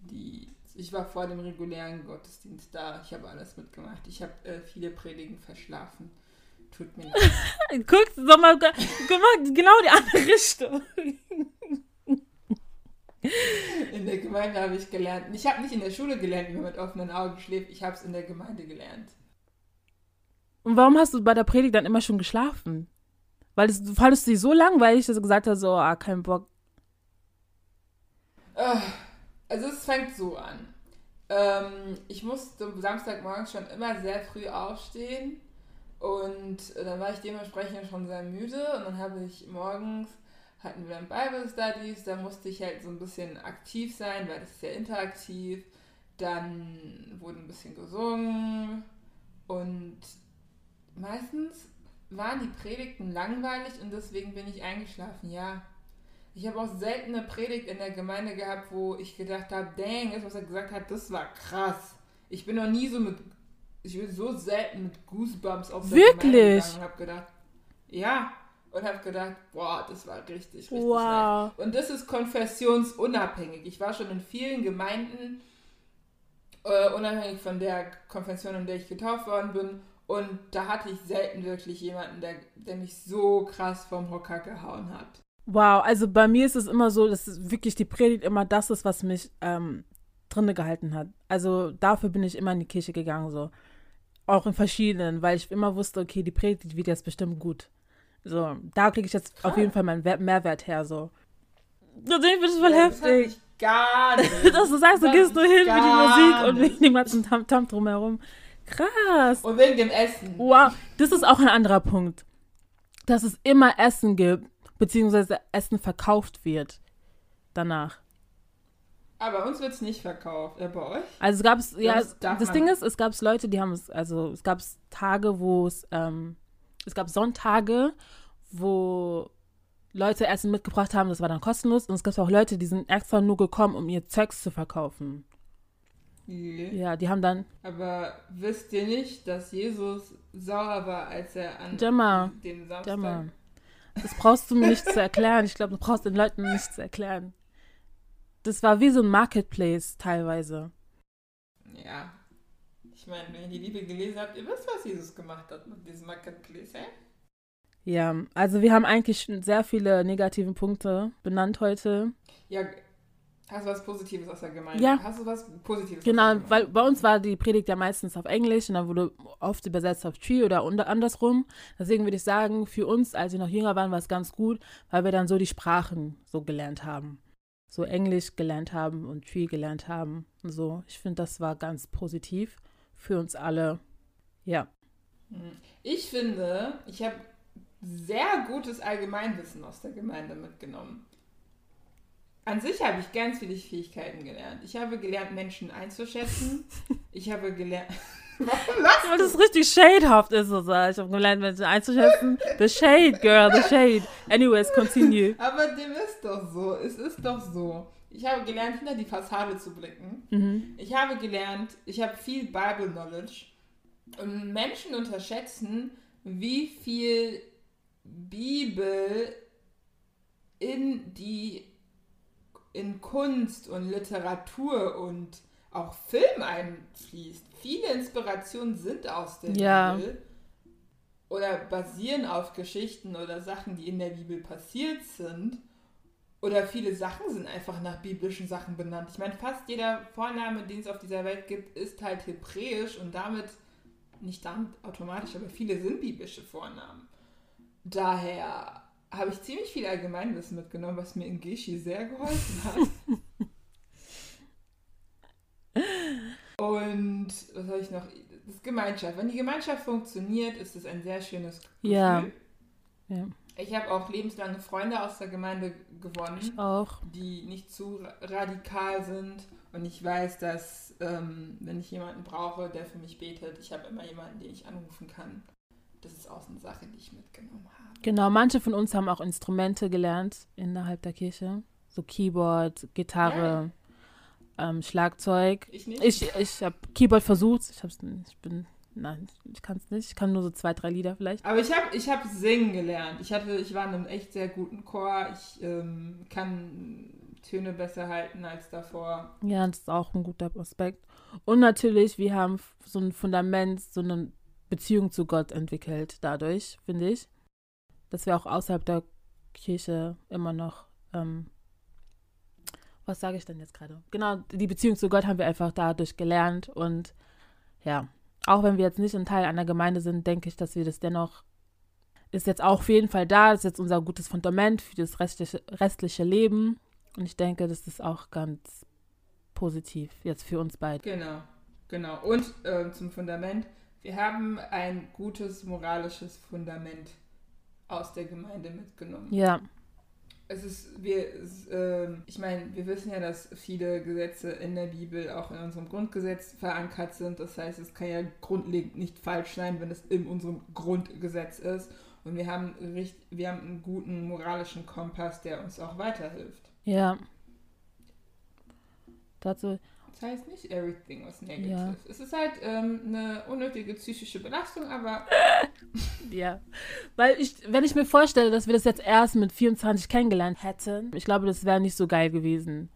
Die, ich war vor dem regulären Gottesdienst da. Ich habe alles mitgemacht. Ich habe äh, viele Predigen verschlafen. Tut mir leid. *laughs* Guck, sag mal, guck mal, genau die andere Richtung. In der Gemeinde habe ich gelernt. Ich habe nicht in der Schule gelernt, wie man mit offenen Augen schläft. Ich habe es in der Gemeinde gelernt. Und warum hast du bei der Predigt dann immer schon geschlafen? Weil es, du fandest sie so langweilig, dass du gesagt hast, so, ah, kein Bock. Ah, Also es fängt so an. Ähm, ich musste Samstagmorgen schon immer sehr früh aufstehen und äh, dann war ich dementsprechend schon sehr müde und dann habe ich morgens hatten wir dann Bible Studies, da musste ich halt so ein bisschen aktiv sein, weil das ist sehr interaktiv. Dann wurde ein bisschen gesungen und meistens waren die Predigten langweilig und deswegen bin ich eingeschlafen, ja. Ich habe auch selten eine Predigt in der Gemeinde gehabt, wo ich gedacht habe, dang, das, was er gesagt hat, das war krass. Ich bin noch nie so mit, ich bin so selten mit Goosebumps auf der Wirklich? Gemeinde gegangen und habe gedacht, ja, und habe gedacht, boah, das war richtig, richtig nice. Wow. Und das ist konfessionsunabhängig. Ich war schon in vielen Gemeinden, äh, unabhängig von der Konfession, in der ich getauft worden bin. Und da hatte ich selten wirklich jemanden, der, der mich so krass vom Hocker gehauen hat. Wow, also bei mir ist es immer so, dass wirklich die Predigt immer das ist, was mich ähm, drinne gehalten hat. Also dafür bin ich immer in die Kirche gegangen, so. Auch in verschiedenen, weil ich immer wusste, okay, die Predigt wird jetzt bestimmt gut. So, da kriege ich jetzt auf Krass. jeden Fall meinen Wer- Mehrwert her, so. Das ist voll Ja, Das heftig. mich gar *laughs* nicht. Dass du sagst, du Das gehst nur hin die gar Musik und nicht. *laughs* wegen dem ganzen Tamtam drumherum. Krass. Und wegen dem Essen. Wow, das ist auch ein anderer Punkt. Dass es immer Essen gibt, beziehungsweise Essen verkauft wird danach. Aber bei uns wird es nicht verkauft. Ja, bei euch? Also es gab es, ja, Das das Ding ist, es gab Leute, die haben es, also es gab Tage, wo es, ähm, es gab Sonntage, wo Leute Essen mitgebracht haben, das war dann kostenlos. Und es gab auch Leute, die sind extra nur gekommen, um ihr Zeugs zu verkaufen. Nee. Ja, die haben dann, Aber wisst ihr nicht, dass Jesus sauer war, als er an Gemma, dem Samstag... Gemma, das brauchst du mir nicht zu erklären. Ich glaube, du brauchst den Leuten nicht zu erklären. Das war wie so ein Marketplace teilweise. Ja. Ich meine, wenn ihr die Bibel gelesen habt, ihr wisst, was Jesus gemacht hat mit diesem Marketplace, hä? Ja, also wir haben eigentlich sehr viele negative Punkte benannt heute. Ja, hast du was Positives aus der Gemeinde? Ja. Hast du was Positives Genau, weil bei uns war die Predigt ja meistens auf Englisch und dann wurde oft übersetzt auf Tree oder unter- andersrum. Deswegen würde ich sagen, für uns, als wir noch jünger waren, war es ganz gut, weil wir dann so die Sprachen so gelernt haben. So Englisch gelernt haben und Tree gelernt haben und so. Ich finde, das war ganz positiv für uns alle. Ja. Hm. Ich finde, ich habe sehr gutes Allgemeinwissen aus der Gemeinde mitgenommen. An sich habe ich ganz viele Fähigkeiten gelernt. Ich habe gelernt, Menschen einzuschätzen. *laughs* Ich habe gelernt. *laughs* Warum lachst Weil das richtig shadehaft ist, so sag ich. Ich habe gelernt, Menschen einzuschätzen. The shade, girl, the shade. Anyways, continue. *laughs* Aber dem ist doch so. Es ist doch so. Ich habe gelernt, hinter die Fassade zu blicken. Mhm. Ich habe gelernt, ich habe viel Bible Knowledge. Und Menschen unterschätzen, wie viel Bibel in die in Kunst und Literatur und auch Film einfließt. Viele Inspirationen sind aus der Ja. Bibel oder basieren auf Geschichten oder Sachen, die in der Bibel passiert sind. Oder viele Sachen sind einfach nach biblischen Sachen benannt. Ich meine, fast jeder Vorname, den es auf dieser Welt gibt, ist halt hebräisch und damit, nicht damit automatisch, aber viele sind biblische Vornamen. Daher habe ich ziemlich viel Allgemeinwissen mitgenommen, was mir in Geschi sehr geholfen hat. *laughs* Und was habe ich noch? Das Gemeinschaft. Wenn die Gemeinschaft funktioniert, ist es ein sehr schönes Gefühl. Ja. Ja. Ich habe auch lebenslange Freunde aus der Gemeinde gewonnen Ich auch. die nicht zu ra- radikal sind. Und ich weiß, dass, ähm, wenn ich jemanden brauche, der für mich betet, ich habe immer jemanden, den ich anrufen kann. Das ist auch eine Sache, die ich mitgenommen habe. Genau, manche von uns haben auch Instrumente gelernt innerhalb der Kirche. So Keyboard, Gitarre, ähm, Schlagzeug. Ich nicht. Ich, ich habe Keyboard versucht. Ich hab's. Ich bin. Nein, ich kann es nicht. Ich kann nur so zwei, drei Lieder vielleicht. Aber ich habe ich hab singen gelernt. Ich, hatte, ich war in einem echt sehr guten Chor. Ich ähm, kann Töne besser halten als davor. Ja, das ist auch ein guter Aspekt. Und natürlich, wir haben so ein Fundament, so eine Beziehung zu Gott entwickelt dadurch, finde ich. Dass wir auch außerhalb der Kirche immer noch, ähm, was sage ich denn jetzt gerade? Genau, die Beziehung zu Gott haben wir einfach dadurch gelernt und ja, auch wenn wir jetzt nicht ein Teil einer Gemeinde sind, denke ich, dass wir das dennoch, ist jetzt auch auf jeden Fall da, ist jetzt unser gutes Fundament für das restliche, restliche Leben und ich denke, das ist auch ganz positiv jetzt für uns beide. Genau, genau. Und ähm, zum Fundament. Wir haben ein gutes moralisches Fundament aus der Gemeinde mitgenommen. Ja, Es ist, wir, es, ähm, ich meine, wir wissen ja, dass viele Gesetze in der Bibel auch in unserem Grundgesetz verankert sind. Das heißt, es kann ja grundlegend nicht falsch sein, wenn es in unserem Grundgesetz ist. Und wir haben, wir haben einen guten moralischen Kompass, der uns auch weiterhilft. ja. Dazu, Das heißt nicht everything was negative. Ja. Es ist halt ähm, eine unnötige psychische Belastung, aber *laughs* ja. Weil ich, wenn ich mir vorstelle, dass wir das jetzt erst mit 24 kennengelernt hätten, ich glaube, das wäre nicht so geil gewesen.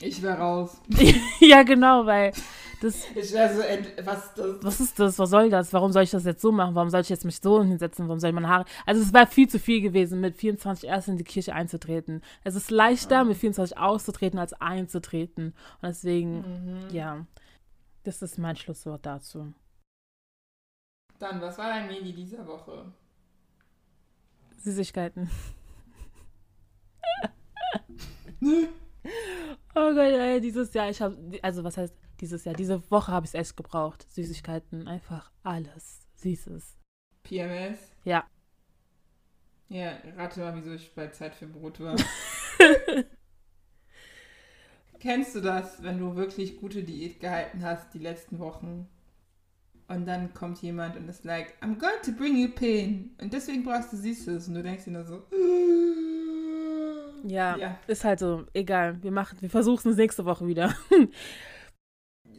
ich wäre raus. *laughs* ja, genau, weil das, *laughs* Ich wäre so, ent was das? was ist das, was soll das, warum soll ich das jetzt so machen, warum soll ich jetzt mich so hinsetzen, warum soll ich meine Haare, also es war viel zu viel gewesen, mit 24 erst in die Kirche einzutreten. Es ist leichter, mit 24 auszutreten, als einzutreten. Und deswegen, Mhm. ja, das ist mein Schlusswort dazu. Dann, was war dein Medi dieser Woche? Süßigkeiten. *laughs* Oh Gott, ey, dieses Jahr, ich habe, also was heißt dieses Jahr, diese Woche habe ich es echt gebraucht. Süßigkeiten, einfach alles Süßes. PMS? Ja. Ja, rate mal, wieso ich bei Zeit für Brot war. *laughs* Kennst du das, wenn du wirklich gute Diät gehalten hast die letzten Wochen? Und dann kommt jemand und ist like, I'm going to bring you pain. Und deswegen brauchst du Süßes. Und du denkst dir nur so, Ja, Ja. ist halt so, egal. Wir machen, wir versuchen es nächste Woche wieder. *laughs*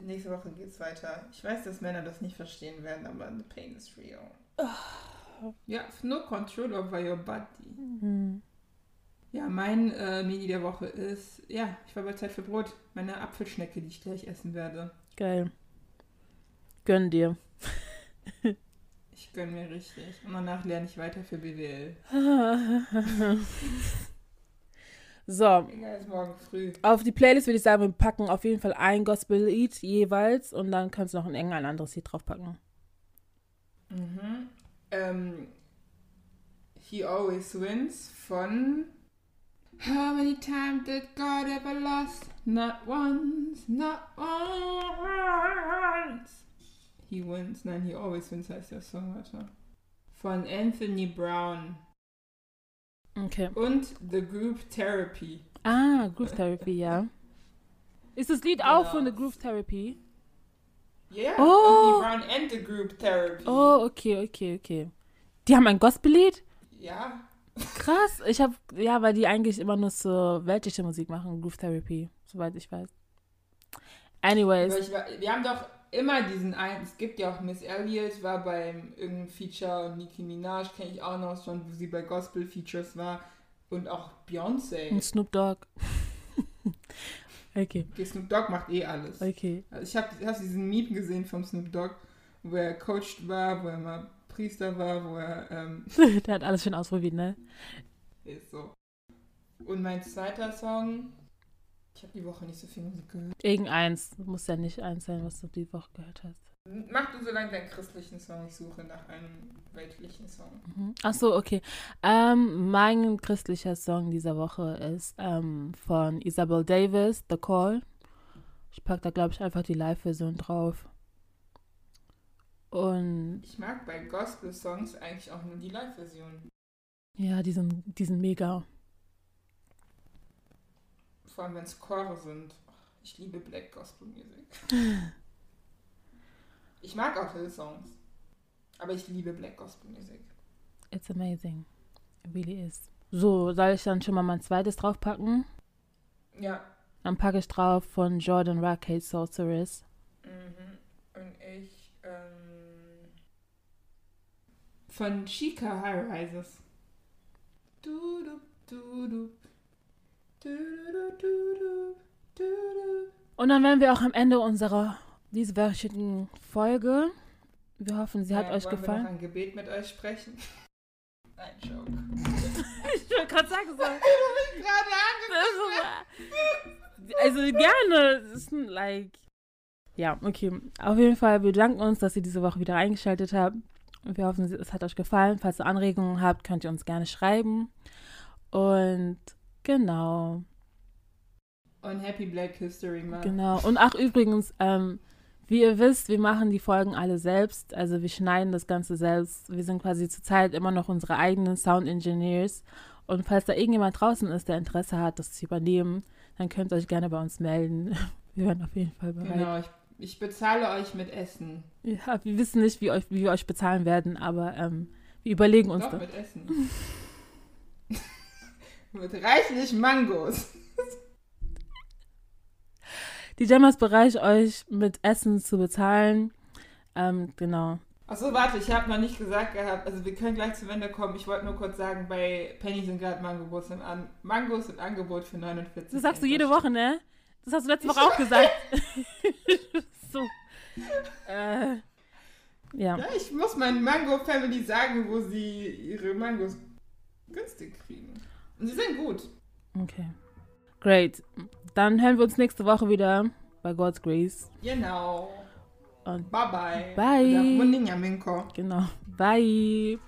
nächste Woche geht's weiter. Ich weiß, dass Männer das nicht verstehen werden, aber the pain is real. Ja, no control over your body. Hm. Ja, mein äh, Mini der Woche ist, ja, ich war bei Zeit für Brot. Meine Apfelschnecke, die ich gleich essen werde. Geil. Gönn dir. Ich gönn mir richtig. Und danach lerne ich weiter für BWL. *laughs* so, auf die Playlist würde ich sagen, wir packen auf jeden Fall ein Gospel-Lied jeweils und dann kannst du noch ein irgendein anderes Lied draufpacken. Mhm. Ähm, He Always Wins von How many times did God ever lost? Not once, not once. He wins, nein, He Always Wins heißt der Song, warte. Von Anthony Brown Okay. und The Group Therapy. Ah, Groove Therapy, ja. Ist das Lied Genau. auch von The Groove Therapy? Yeah, Oh. Brown and The Group Therapy. Oh, okay, okay, okay. Die haben ein Gospel-Lied? Ja, Krass. Ich habe, ja, weil die eigentlich immer nur so weltliche Musik machen, Groove Therapy, soweit ich weiß. Anyways. Ich wir haben doch immer diesen einen, es gibt ja auch Miss Elliott, war beim irgendeinem Feature und Nicki Minaj kenne ich auch noch schon, wo sie bei Gospel-Features war und auch Beyoncé. Und Snoop Dogg. *laughs* okay, Okay, Snoop Dogg macht eh alles. okay. Also ich habe hab diesen Meme gesehen vom Snoop Dogg, wo er coached war, wo er mal Priester war, wo er ähm, *laughs* Der hat alles schön ausprobiert, ne? ist so. Und mein zweiter Song, ich habe die Woche nicht so viel Musik gehört. Irgendeins. Muss ja nicht eins sein, was du die Woche gehört hast. Mach du so lange deinen christlichen Song, ich suche nach einem weltlichen Song. Mhm. Ach so, okay. Ähm, mein christlicher Song dieser Woche ist ähm, von Isabel Davis, The Call. Ich packe da, glaube ich, einfach die Live-Version drauf. Und Ich mag bei Gospel-Songs eigentlich auch nur die Live-Version. ja, die sind, die sind mega. Vor allem, wenn es Chore sind. Ich liebe Black Gospel Music. *laughs* Ich mag auch Hill-Songs. Aber ich liebe Black Gospel Music. It's amazing. It really is. So, soll ich dann schon mal mein zweites draufpacken? Ja. Dann packe ich drauf von Jordan Rackade Sorceress. Mhm. Und ich, ähm. Von Chica High Rises. Du, du, du, du. Und dann wären wir auch am Ende unserer dieswöchigen Folge. Wir hoffen, sie hat Ja, euch wollen Wir noch gefallen. ein Gebet mit euch sprechen? *laughs* Nein, Joke. Ich wollte gerade sagen, so. Gerade *laughs* Also gerne. Das ist ein, like. Ja, okay. Auf jeden Fall, wir danken uns, dass ihr diese Woche wieder eingeschaltet habt. Und wir hoffen, es hat euch gefallen. Falls ihr Anregungen habt, könnt ihr uns gerne schreiben. Und genau, Und Happy Black History Month. genau. Und ach, übrigens, ähm, wie ihr wisst, wir machen die Folgen alle selbst. Also wir schneiden das Ganze selbst. Wir sind quasi zurzeit immer noch unsere eigenen Sound Engineers. Und falls da irgendjemand draußen ist, der Interesse hat, das zu übernehmen, dann könnt ihr euch gerne bei uns melden. *laughs* Wir werden auf jeden Fall bereit. Genau, ich, ich bezahle euch mit Essen. Ja, wir wissen nicht, wie, euch, wie wir euch bezahlen werden, aber ähm, wir überlegen uns Doch, das. mit Essen. *laughs* mit reichlich Mangos. Die Gemma ist bereit, euch mit Essen zu bezahlen. Ähm, genau. Achso, warte, ich habe noch nicht gesagt gehabt, also wir können gleich zum Ende kommen. Ich wollte nur kurz sagen, bei Penny sind gerade Mangos im, An Mangos im Angebot für 49 Das sagst du jede Woche, ne? Das hast du letzte Woche auch gesagt. *laughs* *laughs* so. Äh, ja. Ja, ich muss meinen Mango-Family sagen, wo sie ihre Mangos günstig kriegen. Sie sind gut. Okay. Great. Dann hören wir uns nächste Woche wieder bei God's Grace. Genau. Und Bye bye. Bye. Genau. Bye.